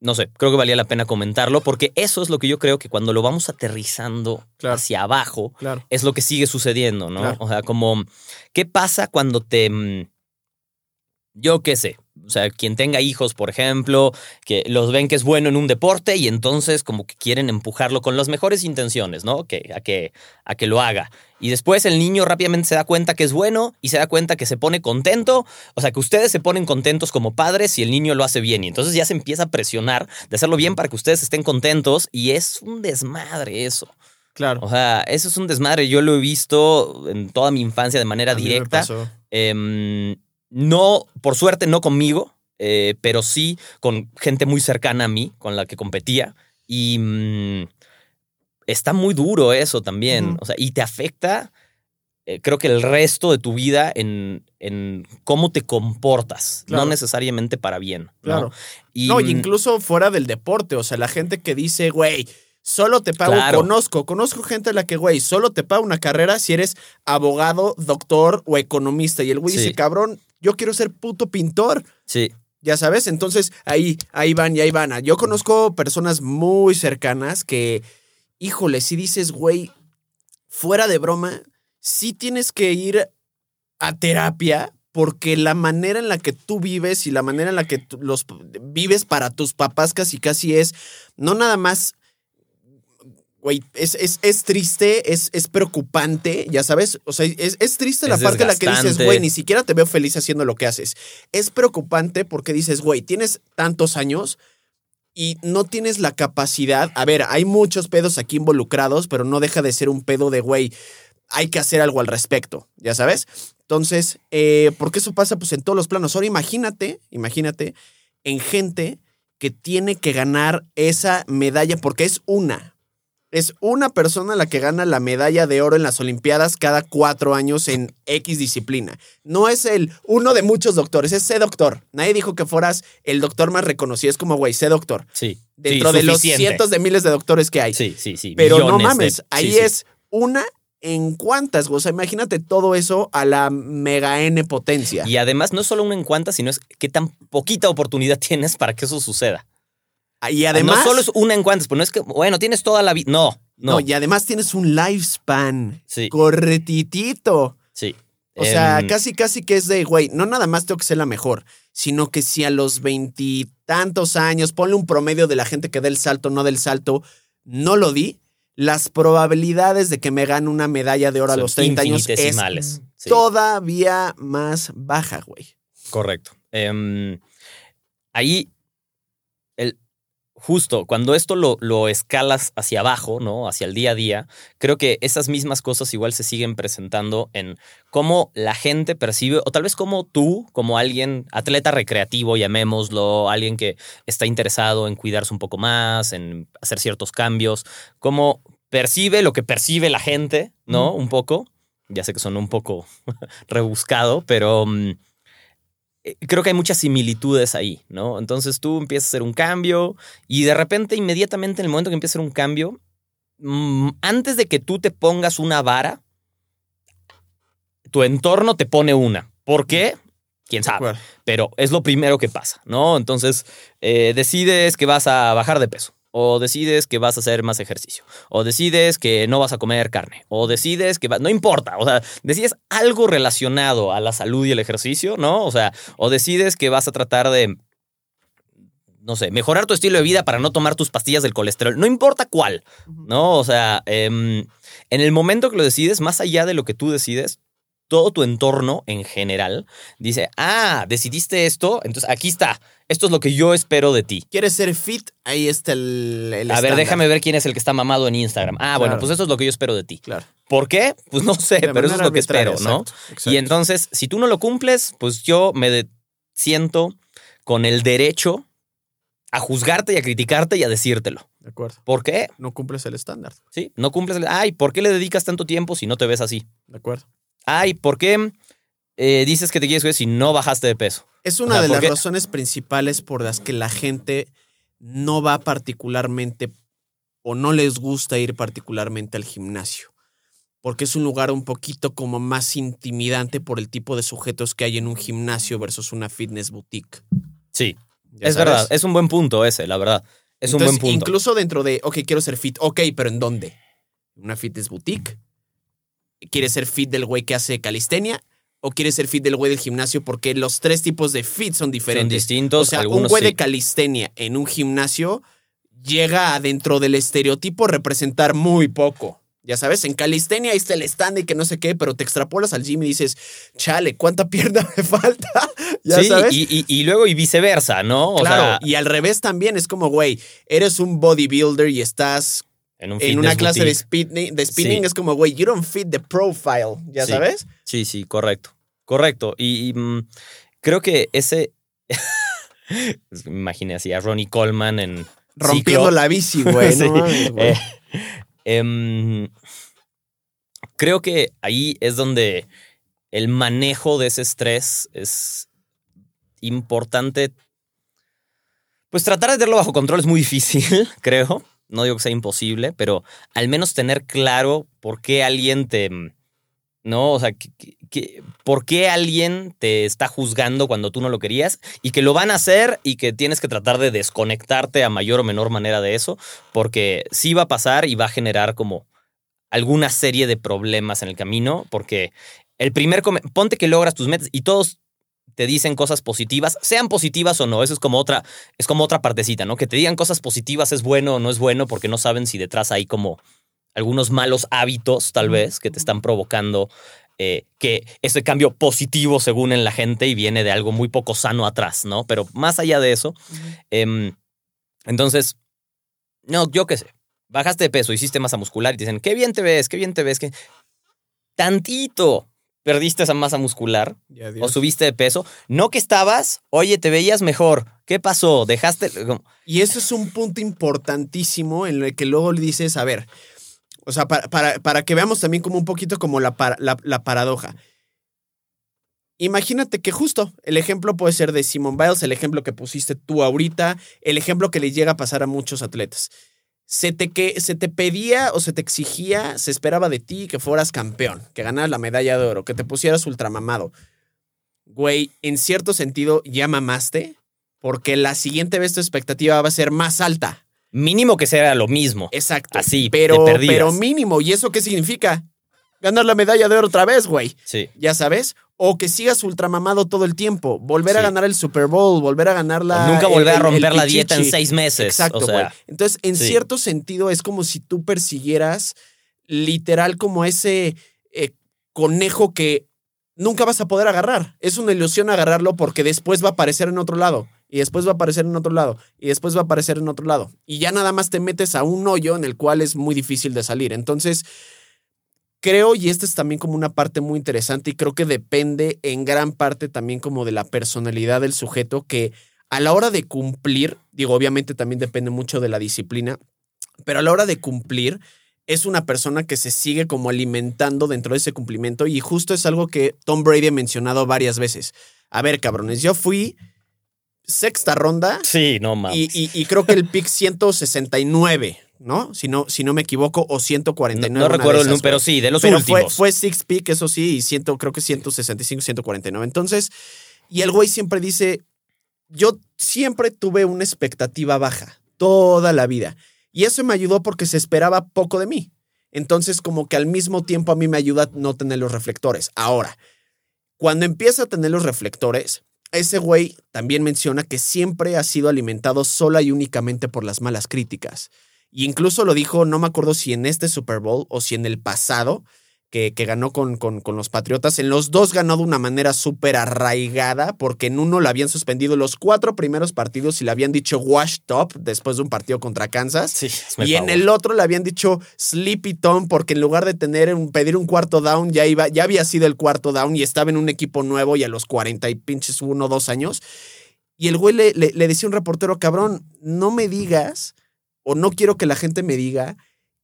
no sé, creo que valía la pena comentarlo porque eso es lo que yo creo que cuando lo vamos aterrizando Claro. hacia abajo, Claro. es lo que sigue sucediendo, ¿no? Claro. O sea, como, ¿qué pasa cuando te... mm, Yo qué sé, o sea, quien tenga hijos, por ejemplo, que los ven que es bueno en un deporte y entonces como que quieren empujarlo con las mejores intenciones, ¿no? Que, a, que, a que lo haga. Y después el niño rápidamente se da cuenta que es bueno y se da cuenta que se pone contento, o sea, que ustedes se ponen contentos como padres y el niño lo hace bien. Y entonces ya se empieza a presionar de hacerlo bien para que ustedes estén contentos y es un desmadre eso. Claro. O sea, eso es un desmadre. Yo lo he visto en toda mi infancia de manera A mí me directa. pasó. Em, no, por suerte, no conmigo, eh, pero sí con gente muy cercana a mí, con la que competía. Y mm, está muy duro eso también. O sea, y te afecta, eh, creo que el resto de tu vida en, en cómo te comportas, Claro. no necesariamente para bien. ¿no? Claro. Y, No, y mm, incluso fuera del deporte, o sea, la gente que dice, güey, solo te pago, Claro. conozco, conozco gente a la que, güey, solo te pago una carrera si eres abogado, doctor o economista. Y el güey Sí. dice, cabrón, yo quiero ser puto pintor. Sí, Ya sabes, entonces ahí, ahí van y ahí van. Yo conozco personas muy cercanas que, híjole, si dices, güey, fuera de broma, sí tienes que ir a terapia porque la manera en la que tú vives y la manera en la que tú- los vives para tus papás casi casi es no nada más güey, es, es, es triste, es, es preocupante, ya sabes. O sea, es, es triste la parte en la que dices, güey, ni siquiera te veo feliz haciendo lo que haces. Es preocupante porque dices, güey, tienes tantos años y no tienes la capacidad. A ver, hay muchos pedos aquí involucrados, pero no deja de ser un pedo de, güey, hay que hacer algo al respecto, ya sabes. Entonces, eh, porque eso pasa pues en todos los planos. Ahora imagínate, imagínate en gente que tiene que ganar esa medalla porque es una. Es una persona la que gana la medalla de oro en las Olimpiadas cada cuatro años en X disciplina. No es el uno de muchos doctores, es sé doctor. Nadie dijo que fueras el doctor más reconocido. Es como, güey, sé doctor. sí. Dentro Sí, de los cientos de miles de doctores que hay. Sí, sí, sí. Pero no de- mames, sí, ahí sí. es una en cuántas, güey? o sea, imagínate todo eso a la mega N potencia. Y además no es solo una en cuantas, sino es qué tan poquita oportunidad tienes para que eso suceda. Y además, no solo es una en cuantas, pues no es que, bueno, tienes toda la vida. No, no. no, y además tienes un lifespan sí, corretitito. sí. O sea, Em, casi, casi que es de, güey, no nada más tengo que ser la mejor, sino que si a los veintitantos años, ponle un promedio de la gente que da el salto, no del salto, no lo di, las probabilidades de que me gane una medalla de oro a los 30 años es. Sí, todavía más baja, güey. correcto. Em, ahí, justo cuando esto lo, lo escalas hacia abajo, ¿no? Hacia el día a día, creo que esas mismas cosas igual se siguen presentando en cómo la gente percibe, o tal vez como tú, como alguien, atleta recreativo, llamémoslo, alguien que está interesado en cuidarse un poco más, en hacer ciertos cambios, cómo percibe lo que percibe la gente, ¿no? Un poco. Ya sé que son un poco rebuscado, pero mm, creo que hay muchas similitudes ahí, ¿no? Entonces tú empiezas a hacer un cambio y de repente, inmediatamente, en el momento que empiezas a hacer un cambio, mm, antes de que tú te pongas una vara, tu entorno te pone una. ¿Por qué? quién sabe. Pero es lo primero que pasa, ¿no? Entonces, eh, decides que vas a bajar de peso. O decides que vas a hacer más ejercicio. O decides que no vas a comer carne. O decides que va- no importa. O sea, decides algo relacionado a la salud y el ejercicio, ¿no? O sea, o decides que vas a tratar de, no sé, mejorar tu estilo de vida para no tomar tus pastillas del colesterol. No importa cuál, ¿no? O sea, em, en el momento que lo decides, más allá de lo que tú decides, todo tu entorno en general dice, ah, decidiste esto, entonces aquí está. Esto es lo que yo espero de ti. ¿Quieres ser fit? Ahí está el, el A ver, déjame ver quién es el que está mamado en Instagram. Ah, bueno, pues esto es lo que yo espero de ti. Claro. ¿Por qué? Pues no sé, De pero eso es lo que espero, ¿no? exacto. Y entonces, si tú no lo cumples, pues yo me siento con el derecho a juzgarte y a criticarte y a decírtelo. De acuerdo. ¿Por qué? No cumples el estándar. Sí, no cumples el... Ay, ¿por qué le dedicas tanto tiempo si no te ves así? De acuerdo. Ay, ¿por qué eh, dices que te quieres ver si no bajaste de peso? Es O una sea, de ¿por las razones principales por las que la gente no va particularmente o no les gusta ir particularmente al gimnasio. Porque es un lugar un poquito como más intimidante por el tipo de sujetos que hay en un gimnasio versus una fitness boutique. Sí, ¿Ya es sabes? verdad. Es un buen punto ese, la verdad. Es un buen punto. Incluso dentro de, ok, quiero ser fit. Ok, pero ¿en dónde? ¿Una fitness boutique? ¿Quieres ser fit del güey que hace calistenia? ¿O quieres ser fit del güey del gimnasio? Porque los tres tipos de fit son Son diferentes. distintos. O sea, un güey sí. de calistenia en un gimnasio llega a dentro del estereotipo representar muy poco. Ya sabes, en calistenia ahí está el stand y que no sé qué, pero te extrapolas al gym y dices, chale, ¿cuánta pierna me falta? ya sí, sabes. Y, y- y luego y viceversa, ¿no? O claro, sea, y al revés también es como, güey, eres un bodybuilder y estás en, un en una clase de spinning, de spinning Sí. es como, güey, you don't fit the profile, ya Sí. sabes. Sí, sí, correcto. Correcto. Y, y, mm, creo que ese. me imaginé así a Ronnie Coleman en. Rompiendo ciclo. la bici, güey. Sí. no. Eh, em, creo que ahí es donde el manejo de ese estrés es importante. Pues tratar de tenerlo bajo control es muy difícil, creo. No digo que sea imposible, pero al menos tener claro por qué alguien te. ¿No? O sea, que- que- ¿por qué alguien te está juzgando cuando tú no lo querías? Y que lo van a hacer y que tienes que tratar de desconectarte a mayor o menor manera de eso porque sí va a pasar y va a generar como alguna serie de problemas en el camino, porque el primer, ponte que logras tus metas y todos te dicen cosas positivas, sean positivas o no, eso es como otra, es como otra partecita, ¿no? Que te digan cosas positivas es bueno o no es bueno porque no saben si detrás hay como algunos malos hábitos, tal vez, que te están provocando eh, que ese cambio positivo según en la gente y viene de algo muy poco sano atrás, ¿no? Pero más allá de eso, em, entonces, no, yo qué sé. Bajaste de peso, hiciste masa muscular y te dicen, qué bien te ves, qué bien te ves, que tantito perdiste esa masa muscular o subiste de peso. No que estabas, oye, te veías mejor. ¿Qué pasó? Dejaste. Y eso es un punto importantísimo en el que luego le dices, a ver, o sea, para, para- para que veamos también como un poquito como la, la- la paradoja. Imagínate que justo el ejemplo puede ser de Simon Biles, el ejemplo que pusiste tú ahorita, el ejemplo que le llega a pasar a muchos atletas. Se te, que, se te pedía o se te exigía, se esperaba de ti que fueras campeón, que ganaras la medalla de oro, que te pusieras ultramamado. Güey, en cierto sentido ya mamaste, porque la siguiente vez tu expectativa va a ser más alta. Mínimo que sea lo mismo. Exacto. Así, pero, pero mínimo. ¿Y eso qué significa? Ganar la medalla de oro otra vez, güey. Sí. Ya sabes. O que sigas ultramamado todo el tiempo. Volver a ganar el Super Bowl, volver a ganar la. O nunca volver el- a romper el- el la dieta en seis meses. Exacto, o güey. Entonces, en sí. cierto sentido, es como si tú persiguieras literal como ese eh, conejo que nunca vas a poder agarrar. Es una ilusión agarrarlo porque después va a aparecer en otro lado. Y después va a aparecer en otro lado. Y después va a aparecer en otro lado. Y ya nada más te metes a un hoyo en el cual es muy difícil de salir. Entonces, creo, y esta es también como una parte muy interesante, y creo que depende en gran parte también como de la personalidad del sujeto, que a la hora de cumplir, digo, obviamente también depende mucho de la disciplina, pero a la hora de cumplir, es una persona que se sigue como alimentando dentro de ese cumplimiento, y justo es algo que Tom Brady ha mencionado varias veces. A ver, cabrones, yo fui sexta ronda sí, no mames. y, y- y creo que el pick 169, ¿no? Si no, si no me equivoco, o no, 149. no de recuerdo el número, pero sí, de los Pero últimos. fue, fue six pick, eso sí, y ciento, creo que 165, 149. Entonces, Y el güey siempre dice, yo siempre tuve una expectativa baja, toda la vida. Y eso me ayudó porque se esperaba poco de mí. Entonces, como que al mismo tiempo a mí me ayuda no tener los reflectores. Ahora, cuando empieza a tener los reflectores, ese güey también menciona que siempre ha sido alimentado sola y únicamente por las malas críticas. Y incluso lo dijo, no me acuerdo si en este Super Bowl o si en el pasado, que, que ganó con, con, con, los Patriotas. En los dos ganó de una manera súper arraigada, porque en uno le habían suspendido los cuatro primeros partidos y le habían dicho washed up después de un partido contra Kansas. Sí, y en el otro le habían dicho sleepy Tom, porque en lugar de tener un, pedir un cuarto down, ya, iba, ya había sido el cuarto down y estaba en un equipo nuevo y a los 40 y pinches uno o dos años. Y el güey le, le, le decía a un reportero, cabrón, no me digas, o no quiero que la gente me diga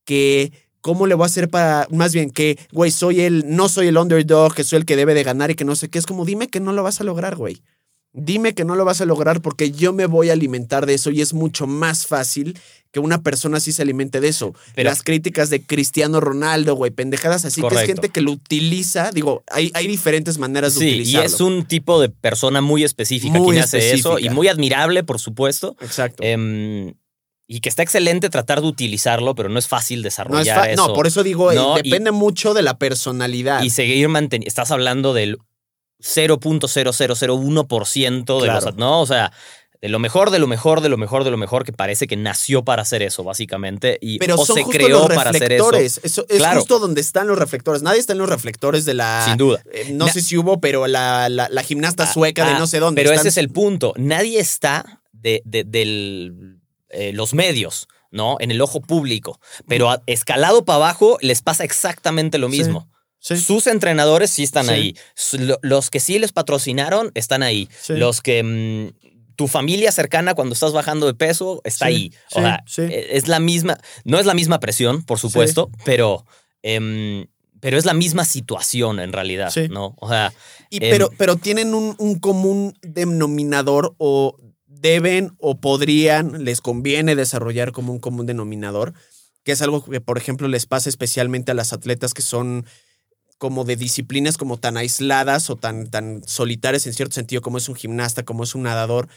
que ¿Cómo le voy a hacer para, más bien que, güey, soy el, no soy el underdog, que soy el que debe de ganar y que no sé qué? Es como, dime que no lo vas a lograr, güey. Dime que no lo vas a lograr porque yo me voy a alimentar de eso y es mucho más fácil que una persona así se alimente de eso. Pero, Las críticas de Cristiano Ronaldo, güey, pendejadas así, correcto. que es gente que lo utiliza. Digo, hay, hay diferentes maneras de sí, utilizarlo. Y es un tipo de persona muy específica Muy quien hace eso y muy admirable, por supuesto. Exacto. Em, y que está excelente tratar de utilizarlo, pero no es fácil no, es desarrollar fa- eso. no, por eso digo, eh, No, y- depende mucho de la personalidad. Y seguir manteniendo. Estás hablando del 0.0001% de Claro. los. ¿No? O sea, de lo mejor, de lo mejor, de lo mejor, de lo mejor, que parece que nació para hacer eso, básicamente. Y, Pero o son se justo creó los para hacer eso. es Claro. justo donde están los reflectores. Nadie está en los reflectores de la. Sin duda. eh, no Na- sé si hubo, pero la, la, la gimnasta sueca de Ah, no sé dónde. Pero Están- ese es el punto. Nadie está de, de- del, eh, los medios, ¿no? En el ojo público. Pero a- escalado para abajo les pasa exactamente lo mismo. Sí. Sus entrenadores sí están Sí. ahí. Los que sí les patrocinaron están ahí. Sí. Los que mm, tu familia cercana cuando estás bajando de peso está Sí, ahí. O sí, sea, sí. e- es la misma, no es la misma presión, por supuesto, pero, em, pero es la misma situación en realidad, Sí. ¿no? O sea, Y em, pero, pero tienen un, un común denominador o deben o podrían, les conviene desarrollar como un común denominador, que es algo que, por ejemplo, les pasa especialmente a las atletas que son como de disciplinas como tan aisladas o tan, tan solitarias en cierto sentido, como es un gimnasta, como es un nadador,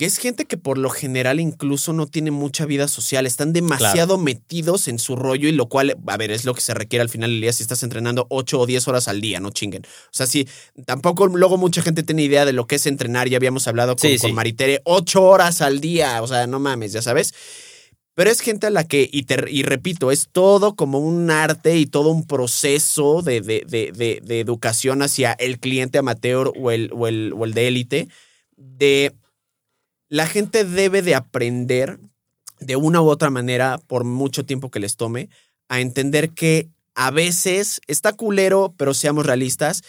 que es gente que por lo general incluso no tiene mucha vida social, están demasiado metidos en su rollo y lo cual, a ver, es lo que se requiere al final del día si estás entrenando 8 o 10 horas al día, no chinguen. O sea, sí, tampoco luego mucha gente tiene idea de lo que es entrenar, ya habíamos hablado con, Sí, con sí. Maritere, 8 horas al día, o sea, no mames, ya sabes. Pero es gente a la que, y, te- y repito, es todo como un arte y todo un proceso de, de- de- de- de educación hacia el cliente amateur o el, o el, o el de élite, de la gente debe de aprender de una u otra manera, por mucho tiempo que les tome, a entender que a veces está culero, pero seamos realistas,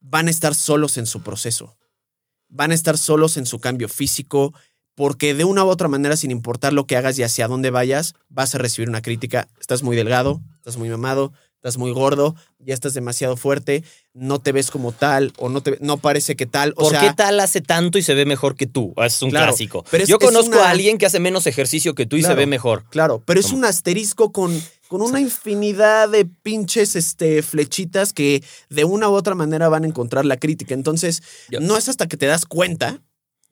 van a estar solos en su proceso. Van a estar solos en su cambio físico, porque de una u otra manera, sin importar lo que hagas y hacia dónde vayas, vas a recibir una crítica. Estás muy delgado, estás muy mamado, estás muy gordo, ya estás demasiado fuerte, no te ves como tal o no, te, no parece que tal. O ¿Por sea, qué tal hace tanto y se ve mejor que tú? Es un Claro, clásico. pero es- Yo es conozco una- a alguien que hace menos ejercicio que tú y Claro. se ve mejor. Claro, pero es ¿Cómo? un asterisco con, con una infinidad de pinches este, flechitas que de una u otra manera van a encontrar la crítica. Entonces, Yo- no es hasta que te das cuenta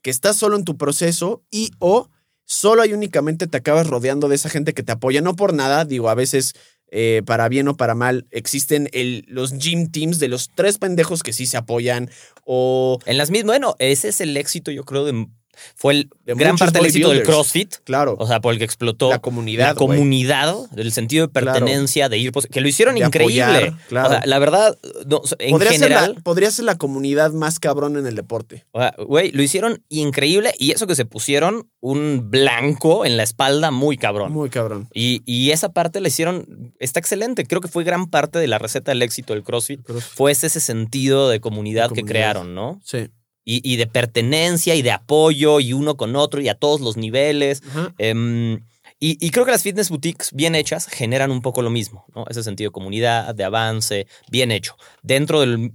que estás solo en tu proceso y o solo y únicamente te acabas rodeando de esa gente que te apoya. No por nada, digo, a veces eh, para bien o para mal existen el, los gym teams de los tres pendejos que sí se apoyan o... En las mismas, bueno, ese es el éxito, yo creo, de. Fue el De gran parte del éxito del. CrossFit. Claro, O sea, por el que explotó la comunidad. la comunidad, el sentido de Claro. pertenencia, de ir, pues, que lo hicieron De increíble. apoyar, claro. O sea, la verdad, no, en Podría, ser general, la, podría ser la comunidad más cabrón en el deporte. o sea, güey, lo hicieron increíble y eso que se pusieron un blanco en la espalda muy cabrón. Muy cabrón. Y, y esa parte la hicieron, está excelente. Creo que fue gran parte de la receta del éxito del CrossFit. Fue ese, ese sentido de comunidad, De que crearon, ¿no? Sí. Y, y de pertenencia y de apoyo y uno con otro y a todos los niveles. Em, y, y creo que las fitness boutiques bien hechas generan un poco lo mismo, ¿no? Ese sentido de comunidad, de avance, bien hecho. Dentro del.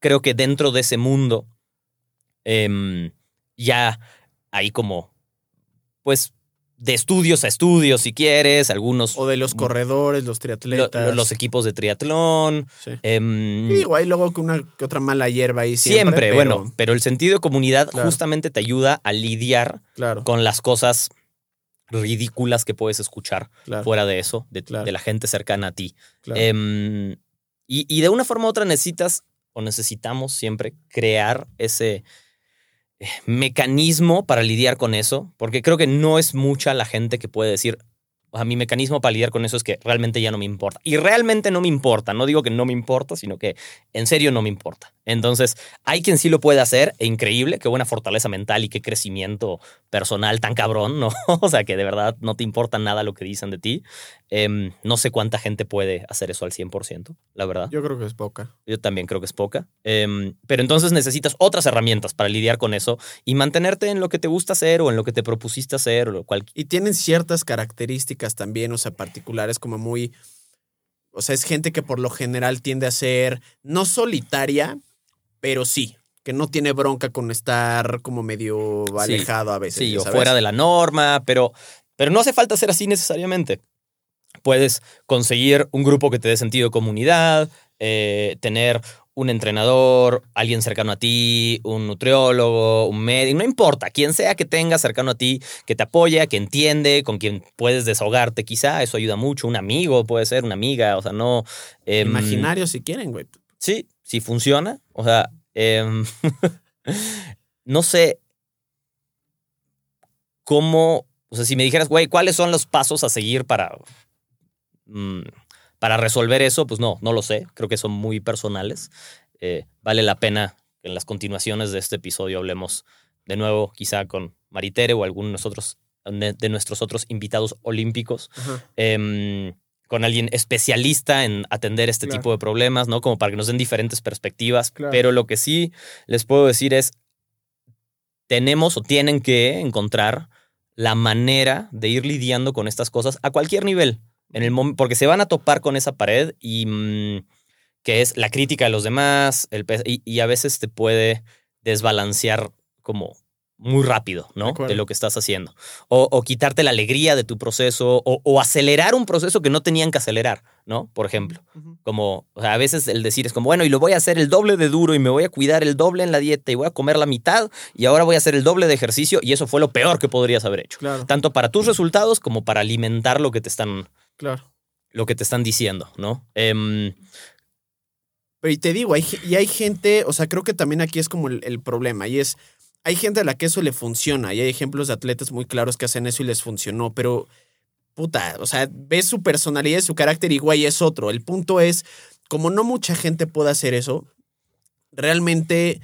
Creo que dentro de ese mundo, em, ya hay como. Pues de estudios a estudios, si quieres, algunos. O de los corredores, los lo- triatletas. lo- los equipos de triatlón. Sí. em, Y digo, hay luego que una que otra mala hierba ahí siempre. siempre, pero- bueno, pero el sentido de comunidad Claro. justamente te ayuda a lidiar Claro, con las cosas ridículas que puedes escuchar claro, fuera de eso, de, de la gente cercana a ti. claro. Em, y, y de una forma u otra necesitas o necesitamos siempre crear ese eh, mecanismo para lidiar con eso, porque creo que no es mucha la gente que puede decir, o sea, mi mecanismo para lidiar con eso es que realmente ya no me importa. Y realmente no me importa, no digo que no me importa, sino que en serio no me importa. Entonces, hay quien sí lo puede hacer, e increíble, qué buena fortaleza mental y qué crecimiento personal tan cabrón, ¿no? O sea, que de verdad no te importa nada lo que dicen de ti. Em, no sé cuánta gente puede hacer eso al 100%, la verdad. Yo creo que es poca. Yo también creo que es poca. Em, pero entonces necesitas otras herramientas para lidiar con eso y mantenerte en lo que te gusta hacer o en lo que te propusiste hacer o lo cual. Y tienen ciertas características también, o sea, particulares, como muy. O sea, es gente que por lo general tiende a ser no solitaria, pero sí, que no tiene bronca con estar como medio Sí, alejado a veces. Sí, o fuera de la norma, pero, pero no hace falta ser así necesariamente. Puedes conseguir un grupo que te dé sentido de comunidad, eh, tener un entrenador, alguien cercano a ti, un nutriólogo, un médico, no importa, quien sea que tengas cercano a ti, que te apoya, que entiende, con quien puedes desahogarte quizá, eso ayuda mucho, un amigo puede ser, una amiga, o sea, no... em, Imaginario si quieren, güey. Sí, sí funciona. O sea, em, no sé cómo, o sea, si me dijeras, güey, ¿cuáles son los pasos a seguir para, para resolver eso? Pues no, no lo sé. Creo que son muy personales. Eh, vale la pena que en las continuaciones de este episodio hablemos de nuevo, quizá con Maritere o alguno de nosotros, de, de nuestros otros invitados olímpicos em, con alguien especialista en atender este Claro. tipo de problemas, ¿no? Como para que nos den diferentes perspectivas. Claro. Pero lo que sí les puedo decir es, tenemos o tienen que encontrar la manera de ir lidiando con estas cosas a cualquier nivel. En el porque se van a topar con esa pared y mm, que es la crítica de los demás, el y, y a veces te puede desbalancear como muy rápido, De ¿no? De lo que estás haciendo. O, o quitarte la alegría de tu proceso, o, o acelerar un proceso que no tenían que acelerar, ¿no? Por ejemplo. Como, o sea, a veces el decir es como, bueno, y lo voy a hacer el doble de duro y me voy a cuidar el doble en la dieta y voy a comer la mitad y ahora voy a hacer el doble de ejercicio y eso fue lo peor que podrías haber hecho. Claro, Tanto para tus resultados como para alimentar lo que te están, claro. lo que te están diciendo, ¿no? Em, Pero y te digo, hay, y hay gente, o sea, creo que también aquí es como el, el problema, y es, hay gente a la que eso le funciona, y hay ejemplos de atletas muy claros que hacen eso y les funcionó, pero, puta, o sea, ves su personalidad y su carácter y es otro. El punto es, como no mucha gente puede hacer eso, realmente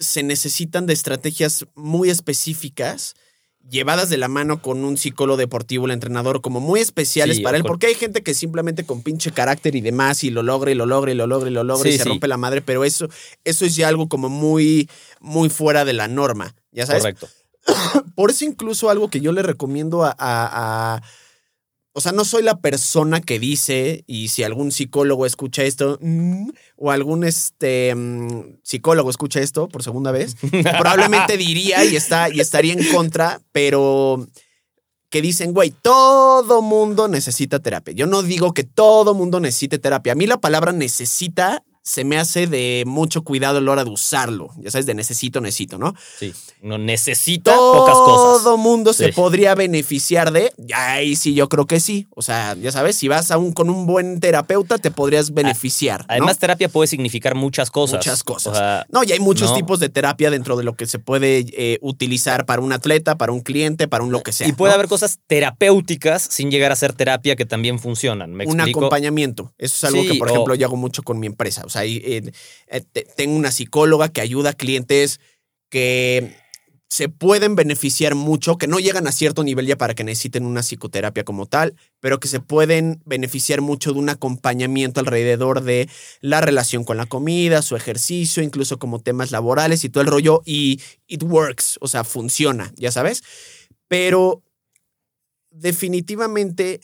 se necesitan de estrategias muy específicas llevadas de la mano con un psicólogo deportivo, el entrenador, como muy especiales Sí, para él, porque hay gente que simplemente con pinche carácter y demás y lo logra y lo logra y lo logra y lo logra y se sí. rompe la madre, pero eso, eso es ya algo como muy, muy fuera de la norma, ¿ya sabes? correcto. Por eso incluso algo que yo le recomiendo a, a- a- O sea, no soy la persona que dice, y si algún psicólogo escucha esto, mm, o algún este, mm, psicólogo escucha esto por segunda vez, probablemente diría y, está, y estaría en contra, pero que dicen, güey, todo mundo necesita terapia. Yo no digo que todo mundo necesite terapia. A mí la palabra necesita se me hace de mucho cuidado a la hora de usarlo. Ya sabes, de necesito, necesito, ¿no? Sí. No necesita pocas cosas. Todo mundo se podría beneficiar de. Ahí sí, yo creo que sí. O sea, ya sabes, si vas a un, con un buen terapeuta, te podrías beneficiar. ¿no? Además, terapia puede significar muchas cosas. Muchas cosas. O sea, No, y hay muchos No. tipos de terapia dentro de lo que se puede eh, utilizar para un atleta, para un cliente, para un lo que sea. y puede ¿no? haber cosas terapéuticas sin llegar a ser terapia que también funcionan. ¿Me un explico? acompañamiento. Eso es algo Sí, que, por o- ejemplo, yo hago mucho con mi empresa. Sea, eh, te- tengo una psicóloga que ayuda a clientes que se pueden beneficiar mucho, que no llegan a cierto nivel ya para que necesiten una psicoterapia como tal, pero que se pueden beneficiar mucho de un acompañamiento alrededor de la relación con la comida, su ejercicio, incluso como temas laborales y todo el rollo. Y it works, o sea, funciona, ya sabes. Pero definitivamente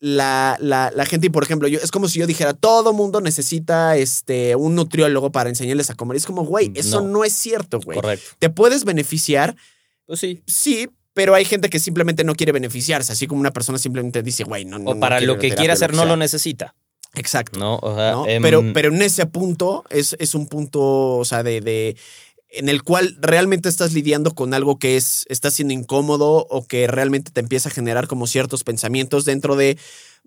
la, la, la gente, y por ejemplo, yo, es como si yo dijera, todo mundo necesita este, un nutriólogo para enseñarles a comer. Es como, güey, eso No. no, es cierto, güey. Correcto. ¿Te puedes beneficiar? Pues sí. Sí, Pero hay gente que simplemente no quiere beneficiarse, así como una persona simplemente dice, güey, no, no. O para lo que quiere hacer no sea". lo necesita, Exacto. ¿no? O sea, ¿no? em, pero, pero en ese punto es, es un punto, o sea, de, de- en el cual realmente estás lidiando con algo que es, está siendo incómodo o que realmente te empieza a generar como ciertos pensamientos dentro de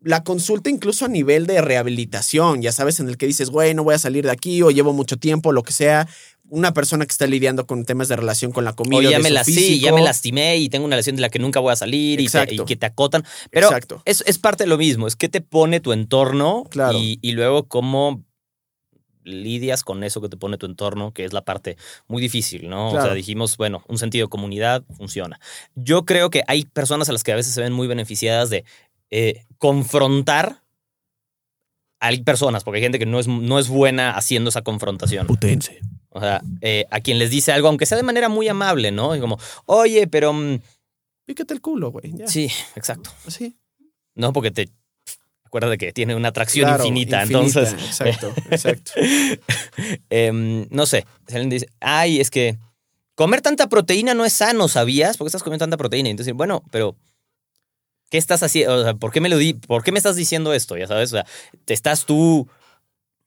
la consulta, incluso a nivel de rehabilitación, ya sabes, en el que dices, güey, no voy a salir de aquí o llevo mucho tiempo, lo que sea. Una persona que está lidiando con temas de relación con la comida. o ya de me, las- sí, ya me lastimé y tengo una lesión de la que nunca voy a salir y, te- y que te acotan. Pero Exacto. es, es parte de lo mismo, es que te pone tu entorno Claro. y, y luego cómo lidias con eso que te pone tu entorno, que es la parte muy difícil, ¿no? O sea, dijimos, bueno, un sentido de comunidad funciona. Yo creo que hay personas a las que a veces se ven muy beneficiadas de eh, confrontar. Hay personas, porque hay gente que no es, no es buena haciendo esa confrontación. Putense. O sea, eh, a quien les dice algo, aunque sea de manera muy amable, ¿no? Y como, oye, pero... mm, Pícate el culo, güey. ya. sí, exacto. Así. No, porque te... Acuerda de que tiene una atracción Claro, infinita, infinita, entonces... Exacto, exacto. em, no sé, alguien dice, ay, es que comer tanta proteína no es sano, ¿sabías? ¿Por qué estás comiendo tanta proteína? Entonces, bueno, pero... ¿Qué estás haciendo? O sea, ¿por qué me lo di? ¿Por qué me estás diciendo esto? Ya sabes, o sea, ¿te estás tú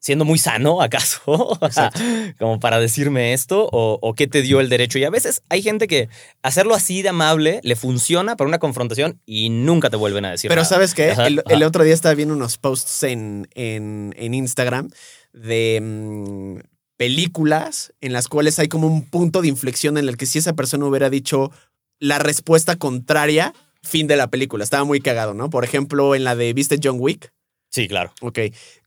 siendo muy sano, acaso? Como para decirme esto, o, o qué te dio el derecho. Y a veces hay gente que hacerlo así de amable le funciona para una confrontación y nunca te vuelven a decir Pero nada. ¿sabes qué? Ajá, El, ajá. el otro día estaba viendo unos posts en, en, en Instagram de mm, películas en las cuales hay como un punto de inflexión en el que si esa persona hubiera dicho la respuesta contraria, fin de la película. Estaba muy cagado, ¿no? Por ejemplo, en la de ¿Viste John Wick? Sí, claro. Ok.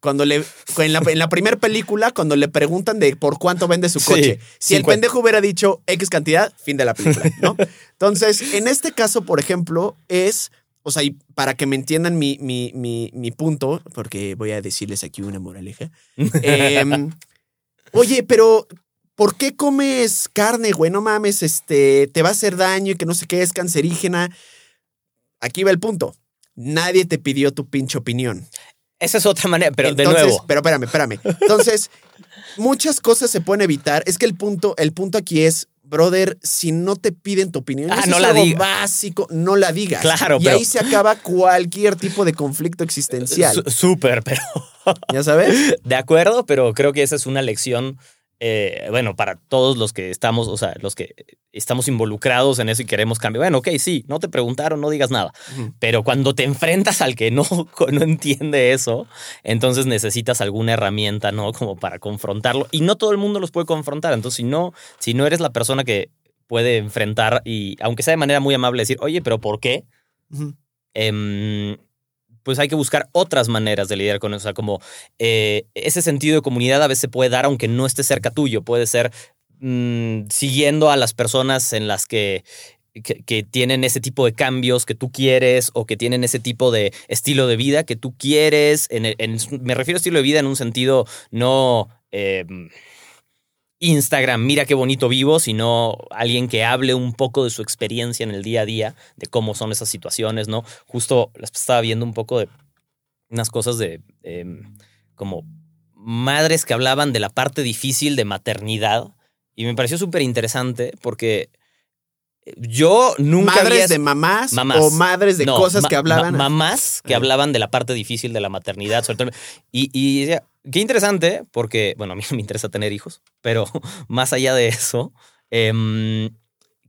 Cuando le. En la, en la primera película, cuando le preguntan de por cuánto vende su Sí, coche. si el 50. pendejo hubiera dicho X cantidad, fin de la película, ¿no? Entonces, en este caso, por ejemplo, es. O sea, y para que me entiendan mi, mi, mi, mi punto, porque voy a decirles aquí una moraleja. em, oye, pero. ¿Por qué comes carne, güey? No mames, este, te va a hacer daño y que no sé qué es cancerígena. Aquí va el punto. Nadie te pidió tu pinche opinión. Esa es otra manera, pero Entonces, de nuevo. Pero espérame, espérame. Entonces, muchas cosas se pueden evitar. Es que el punto, el punto aquí es, brother, si no te piden tu opinión, Ah, no es la algo digas. básico, no la digas. Claro, y pero- ahí se acaba cualquier tipo de conflicto existencial. Súper, pero ¿Ya sabes? de acuerdo, pero creo que esa es una lección, eh, bueno, para todos los que estamos, o sea, los que estamos involucrados en eso y queremos cambiar. Bueno, ok, sí, no te preguntaron, no digas nada. Pero cuando te enfrentas al que no, no entiende eso, entonces necesitas alguna herramienta, ¿no? Como para confrontarlo. Y no todo el mundo los puede confrontar. Entonces, si no, si no eres la persona que puede enfrentar y, aunque sea de manera muy amable, decir, oye, pero ¿por qué? Em, pues hay que buscar otras maneras de lidiar con eso. O sea, como eh, ese sentido de comunidad a veces se puede dar aunque no esté cerca tuyo. Puede ser mm, siguiendo a las personas en las que, que, tienen ese tipo de cambios que tú quieres o que tienen ese tipo de estilo de vida que tú quieres. En- me refiero a estilo de vida en un sentido no... em, Instagram, mira qué bonito vivo, sino alguien que hable un poco de su experiencia en el día a día, de cómo son esas situaciones, ¿no? Justo estaba viendo un poco de unas cosas de em, como madres que hablaban de la parte difícil de maternidad y me pareció súper interesante porque yo nunca Madres había... de mamás, Mamás. o madres de No, cosas ma- que hablaban. ma- mamás que Ah. hablaban de la parte difícil de la maternidad, sobre todo. Y, y decía, qué interesante, porque, bueno, a mí no me interesa tener hijos, pero más allá de eso, em,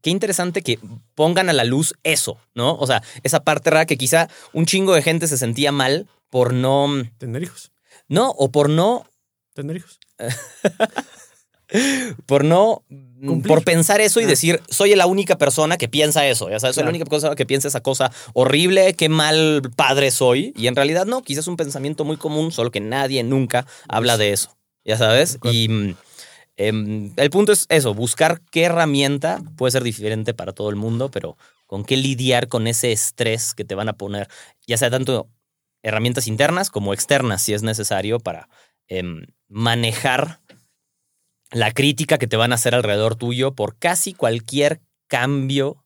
qué interesante que pongan a la luz eso, ¿no? O sea, esa parte rara que quizá un chingo de gente se sentía mal por no. Tener hijos. No, o por no. Tener hijos. Por no. Cumplir. Por pensar eso y Ah. decir, soy la única persona que piensa eso. Ya sabes, soy la única persona que piensa esa cosa horrible, qué mal padre soy. Y en realidad no, quizás es un pensamiento muy común, solo que nadie nunca habla de eso. Ya sabes. Y mm, em, el punto es eso, buscar qué herramienta puede ser diferente para todo el mundo, pero con qué lidiar con ese estrés que te van a poner, ya sea tanto herramientas internas como externas, si es necesario, para em, manejar la crítica que te van a hacer alrededor tuyo por casi cualquier cambio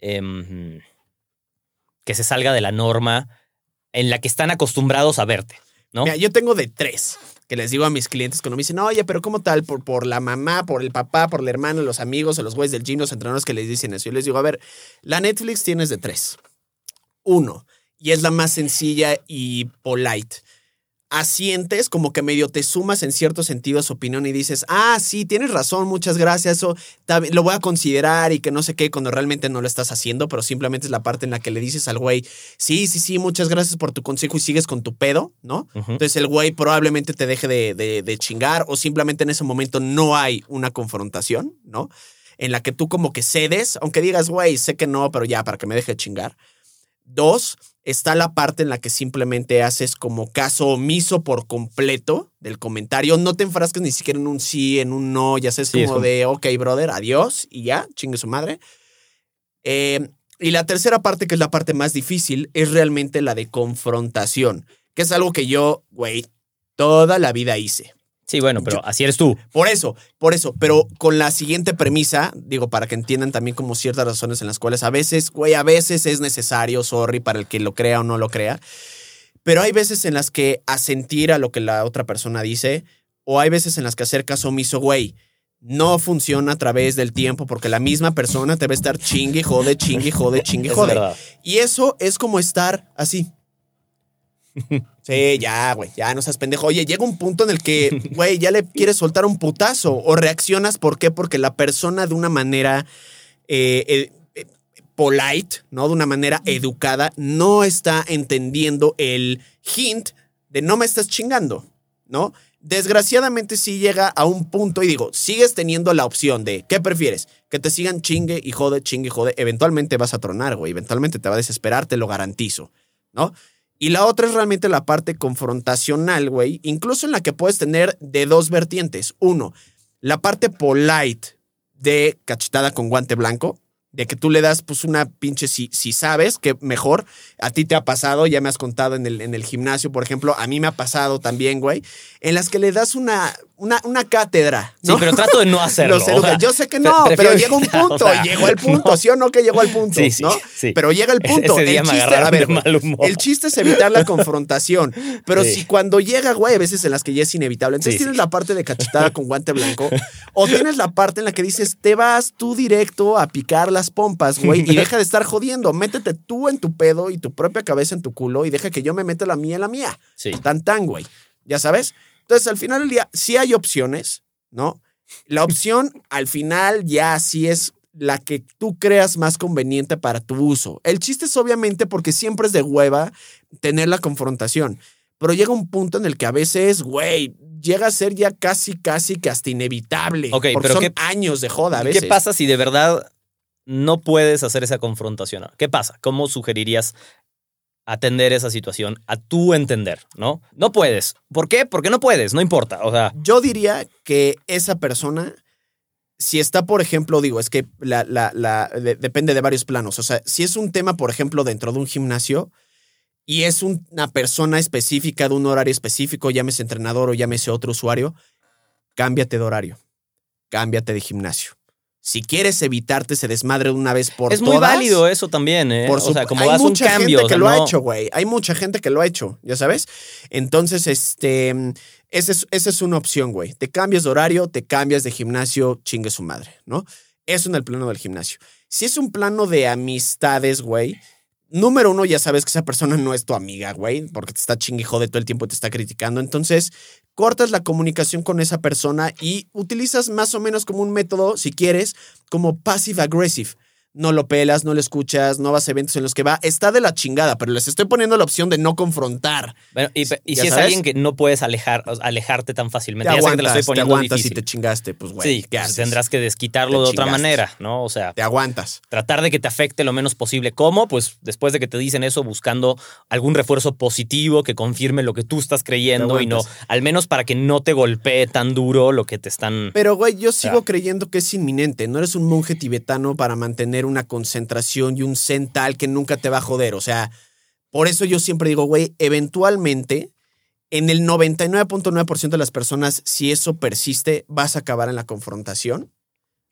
em, que se salga de la norma en la que están acostumbrados a verte, ¿no? Yo tengo de tres. que les digo a mis clientes cuando me dicen, oye, pero ¿cómo tal? Por, por la mamá, por el papá, por el hermano, los amigos, o los güeyes del gym, los entrenadores que les dicen eso. Yo les digo, a ver, la Netflix tienes de tres. Uno, y es la más sencilla y polite. Asientes, como que medio te sumas en cierto sentido a su opinión y dices, ah, sí, tienes razón, muchas gracias, eso lo voy a considerar y que no sé qué, cuando realmente no lo estás haciendo, pero simplemente es la parte en la que le dices al güey, sí, sí, sí, muchas gracias por tu consejo y sigues con tu pedo, ¿no? Entonces el güey probablemente te deje de, de- de chingar o simplemente en ese momento no hay una confrontación, ¿no? En la que tú como que cedes, aunque digas, güey, sé que no, pero ya, para que me deje de chingar. Dos, está la parte en la que simplemente haces como caso omiso por completo del comentario. No te enfrascas ni siquiera en un sí, en un no, ya sabes, Sí, como como- de, ok, brother, adiós y ya, chingue su madre. Eh, y la tercera parte, que es la parte más difícil, es realmente la de confrontación, que es algo que yo, güey, toda la vida hice. Sí, bueno, pero Yo- así eres tú. Por eso, por eso, pero con la siguiente premisa, digo, para que entiendan también como ciertas razones en las cuales a veces, güey, a veces es necesario, sorry, para el que lo crea o no lo crea, pero hay veces en las que asentir a lo que la otra persona dice, o hay veces en las que hacer caso omiso, güey, no funciona a través del tiempo porque la misma persona te va a estar chingue, jode, chingue, jode, chingue, jode. Y eso es como estar así. Sí, ya, güey, ya no seas pendejo. Oye, llega un punto en el que, güey, ya le quieres soltar un putazo o reaccionas. ¿Por qué? Porque la persona de una manera eh, eh, eh, polite, ¿no? De una manera educada, no está entendiendo el hint de no me estás chingando, ¿no? Desgraciadamente sí llega a un punto y digo, sigues teniendo la opción de, ¿qué prefieres? Que te sigan chingue y jode, chingue y jode. Eventualmente vas a tronar, güey. Eventualmente te va a desesperar, te lo garantizo, ¿no? Y la otra es realmente la parte confrontacional, güey, incluso en la que puedes tener de dos vertientes. Uno, la parte polite de cachetada con guante blanco, de que tú le das pues una pinche, si, si sabes que mejor, a ti te ha pasado, ya me has contado en el, en el gimnasio, por ejemplo, a mí me ha pasado también, güey, en las que le das una, una, una cátedra. Sí, ¿no? pero trato de no hacerlo. O sea, Yo sé que no, prefiero pero llega un punto, o sea, llegó el punto, no. ¿sí o no que llegó el punto? Sí, sí, ¿no? sí. Pero llega el punto. Ese el chiste, agarraron a ver, de güey, mal humor. el chiste es evitar la confrontación. Pero Sí. si cuando llega, güey, a veces en las que ya es inevitable, entonces Sí, tienes sí. la parte de cachetada con guante blanco, o tienes la parte en la que dices, te vas tú directo a picar las pompas, güey, y deja de estar jodiendo. Métete tú en tu pedo y tu propia cabeza en tu culo y deja que yo me meta la mía en la mía. Sí. Tan tan, güey. Ya sabes. Entonces, al final del día, sí hay opciones, ¿no? La opción al final ya sí es la que tú creas más conveniente para tu uso. El chiste es obviamente porque siempre es de hueva tener la confrontación. Pero llega un punto en el que a veces, güey, llega a ser ya casi, casi que hasta inevitable. Ok, porque pero son ¿qué- años de joda a ¿Y veces. ¿Qué pasa si de verdad no puedes hacer esa confrontación? ¿Qué pasa? ¿Cómo sugerirías atender esa situación a tu entender, no? No puedes. ¿Por qué? Porque no puedes, no importa. O sea, Yo diría que esa persona, si está, por ejemplo, digo, es que la, la- la- de- depende de varios planos. O sea, si es un tema, por ejemplo, dentro de un gimnasio y es un- una persona específica de un horario específico, llámese entrenador o llámese otro usuario, cámbiate de horario, cámbiate de gimnasio. Si quieres evitarte ese desmadre de una vez por es todas. muy válido eso también, ¿eh? Por o sea, como hay das un mucha cambio. gente o que sea, lo ha hecho, güey. Hay mucha gente que lo ha hecho, ya sabes. Entonces, este, esa es, esa es una opción, güey. Te cambias de horario, te cambias de gimnasio, chingue su madre, ¿no? Eso en el plano del gimnasio. Si es un plano de amistades, güey. Número uno, ya sabes que esa persona no es tu amiga, güey, porque te está chingue y jode todo el tiempo y te está criticando. Entonces, cortas la comunicación con esa persona y utilizas más o menos como un método, si quieres, como passive aggressive. No lo pelas, no lo escuchas, no vas a eventos en los que va. Está de la chingada, pero les estoy poniendo la opción de no confrontar. Bueno, y, y ¿Ya si es alguien que no puedes alejar, alejarte tan Te fácilmente, ya te lo aguantas, estoy te aguantas difícil. y te chingaste, pues, güey. sí, ¿qué pues haces? tendrás que desquitarlo Te de otra manera, ¿no? O sea, Te aguantas. tratar de que te afecte lo menos posible. ¿Cómo? Pues después de que te dicen eso, buscando algún refuerzo positivo que confirme lo que tú estás creyendo Te y no, al menos para que no te golpee tan duro lo que te están... Pero, güey, yo sigo Ya. creyendo que es inminente. No eres un monje tibetano para mantener una concentración y un zen tal que nunca te va a joder. O sea, por eso yo siempre digo, güey, eventualmente, en el 99.9% de las personas, si eso persiste, vas a acabar en la confrontación.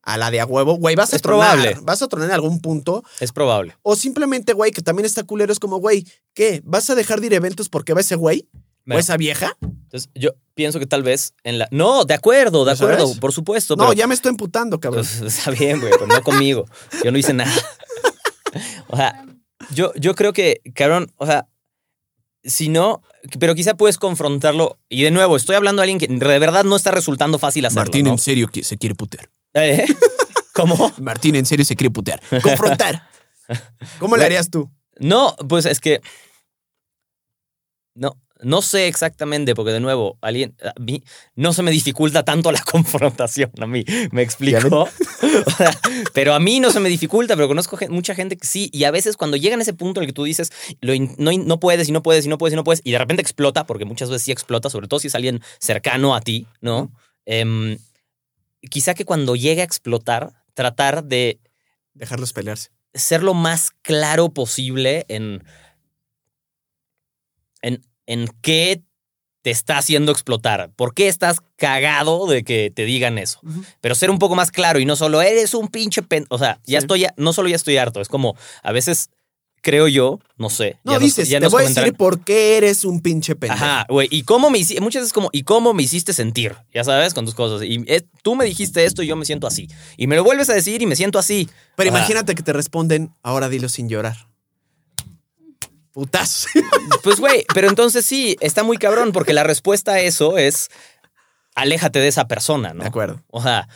A la de a huevo, güey, vas a Es tronar. probable. Vas a tronar en algún punto. Es probable. O simplemente, güey, que también está culero, es como, güey, ¿qué? ¿Vas a dejar de ir a eventos porque va ese güey? Bueno. ¿O esa vieja? Entonces, yo pienso que tal vez en la. No, de acuerdo, de acuerdo, por supuesto. No, pero- ya me estoy emputando, cabrón. Pues, está bien, güey, pero no conmigo. Yo no hice nada. O sea, yo, yo creo que, cabrón, o sea, si no, pero quizá puedes confrontarlo. Y de nuevo, estoy hablando de alguien que de verdad no está resultando fácil hacerlo. Martín ¿no? en serio que se quiere putear. ¿Eh? ¿Cómo? Martín en serio se quiere putear. Confrontar. ¿Cómo le harías tú? No, pues es que. No, no sé exactamente, porque de nuevo, alguien. A mí no se me dificulta tanto la confrontación. A mí, ¿me explico? Pero a mí no se me dificulta, pero conozco mucha gente que sí. Y a veces cuando llegan a ese punto en el que tú dices, lo in- no, no puedes y no puedes y no puedes y no puedes, y de repente explota, porque muchas veces sí explota, sobre todo si es alguien cercano a ti, ¿no? Em, quizá que cuando llegue a explotar, tratar de Dejarlos pelearse. ser lo más claro posible en, en, qué te está haciendo explotar. ¿Por qué estás cagado de que te digan eso? Pero ser un poco más claro y no solo eres un pinche pen... O sea, ya Sí. estoy, no solo ya estoy harto, es como a veces creo yo, no sé. No, ya nos- dices, ya te nos voy a decir por qué eres un pinche pendejo. Ajá, güey. ¿Y cómo me hiciste? Muchas veces como, ¿y cómo me hiciste sentir? Ya sabes, con tus cosas. Y eh, tú me dijiste esto y yo me siento así. Y me lo vuelves a decir y me siento así. Pero Ajá. imagínate que te responden, ahora dilo sin llorar. Putas. Pues, güey, pero entonces sí, está muy cabrón, porque la respuesta a eso es aléjate de esa persona, ¿no? De acuerdo. O sea,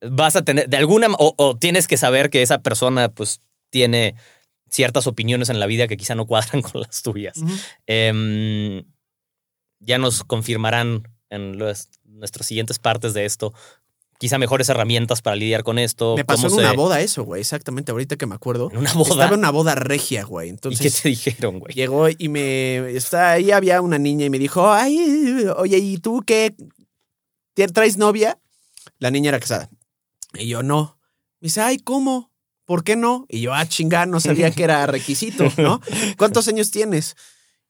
vas a tener, de alguna, o, o tienes que saber que esa persona, pues, tiene ciertas opiniones en la vida que quizá no cuadran con las tuyas. Em, ya nos confirmarán en los- nuestras siguientes partes de esto, quizá mejores herramientas para lidiar con esto. Me pasó en cómo una se- boda eso, güey. Exactamente, ahorita que me acuerdo. En una boda. Estaba en una boda regia, güey. ¿Y qué Entonces te dijeron, güey? llegó y me... Está, ahí había una niña y me dijo, ay, oye, ¿y tú qué? ¿Te- ¿Traes novia? La niña era casada. Y yo, no. Me dice, ay, ¿cómo? ¿Por qué no? Y yo, ah, chingar, no sabía que era requisito, ¿no? ¿Cuántos años tienes?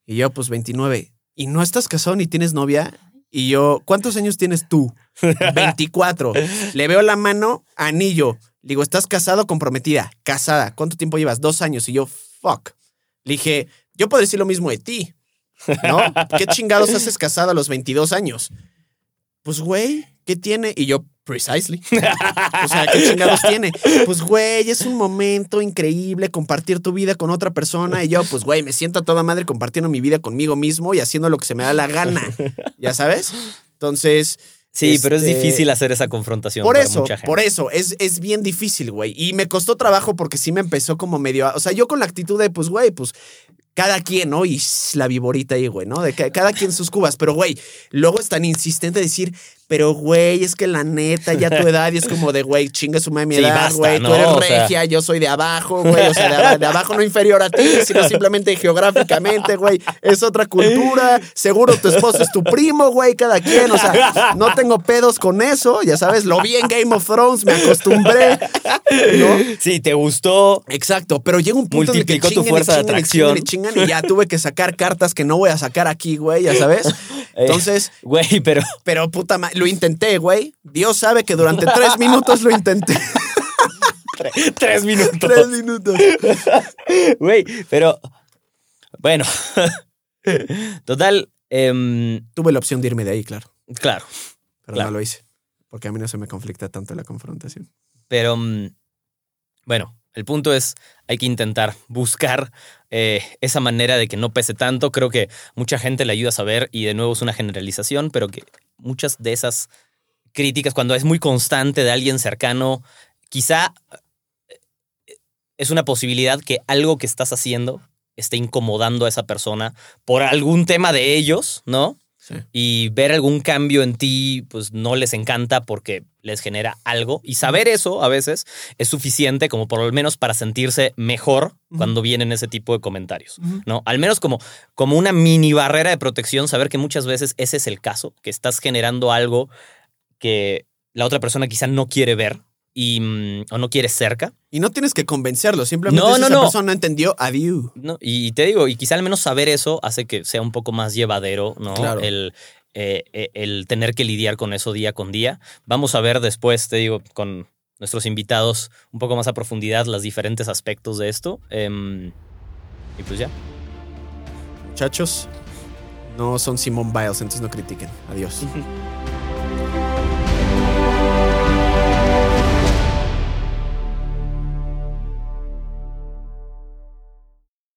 Y yo, pues 29. ¿Y no estás casado ni tienes novia? Y yo, ¿cuántos años tienes tú? 24. Le veo la mano, anillo. Le digo, ¿estás casado o comprometida? Casada. ¿Cuánto tiempo llevas? Dos años. Y yo, fuck. Le dije, yo puedo decir lo mismo de ti. ¿No? ¿Qué chingados haces casado a los 22 años? Pues, güey, ¿qué tiene? Y yo, precisely. O sea, ¿qué chingados tiene? Pues, güey, es un momento increíble compartir tu vida con otra persona. Y yo, pues, güey, me siento a toda madre compartiendo mi vida conmigo mismo y haciendo lo que se me da la gana. ¿Ya sabes? Entonces. Sí, pero es este, difícil hacer esa confrontación. Por eso, mucha gente. por eso, es, es bien difícil, güey. Y me costó trabajo porque sí me empezó como medio. a- O sea, yo con la actitud de, pues, güey, pues cada quien, ¿no? Y la viborita ahí, güey, ¿no? De que cada quien sus cubas. Pero, güey, luego es tan insistente decir, pero, güey, es que la neta, ya tu edad, y es como de, güey, chinga su madre mi Sí, edad, basta, güey. ¿no? Tú eres O sea- regia, yo soy de abajo, güey. O sea, de, aba- de abajo no inferior a ti, sino simplemente geográficamente, güey. Es otra cultura. Seguro tu esposo es tu primo, güey, cada quien. O sea, no tengo pedos con eso, ya sabes. Lo vi en Game of Thrones, me acostumbré, ¿no? Sí, te gustó. Exacto, pero llega un punto en el que Multiplicó tu chingan y fuerza de chingan y atracción. chingan y chingan y ya tuve que sacar cartas que no voy a sacar aquí, güey, ya sabes. Entonces, Güey, pero. pero puta madre, lo intenté, güey. Dios sabe que durante tres minutos lo intenté. Tres minutos. tres minutos. Güey, pero. Bueno. Total. em, Tuve la opción de irme de ahí, claro, claro. pero Claro. no lo hice. Porque a mí no se me conflicta tanto la confrontación. Pero. mm, bueno, el punto es. Hay que intentar buscar eh, esa manera de que no pese tanto. Creo que mucha gente le ayuda a saber, y de nuevo es una generalización, pero que muchas de esas críticas, cuando es muy constante de alguien cercano, quizá eh, es una posibilidad que algo que estás haciendo esté incomodando a esa persona por algún tema de ellos, ¿no? Sí. Y ver algún cambio en ti, pues no les encanta porque les genera algo. Y saber eso a veces es suficiente como por lo menos para sentirse mejor cuando vienen ese tipo de comentarios, ¿no? Al menos como, como una mini barrera de protección, saber que muchas veces ese es el caso, que estás generando algo que la otra persona quizá no quiere ver y, mm, o no quiere cerca. Y no tienes que convencerlo, simplemente No, si no, esa no. persona no entendió, adiós. ¿no? Y te digo, y quizá al menos saber eso hace que sea un poco más llevadero, ¿no? Claro. El, eh, eh, el tener que lidiar con eso día con día. Vamos a ver después, te digo, con nuestros invitados un poco más a profundidad los diferentes aspectos de esto. Em, y pues ya. Muchachos, No son Simone Biles, entonces no critiquen. Adiós.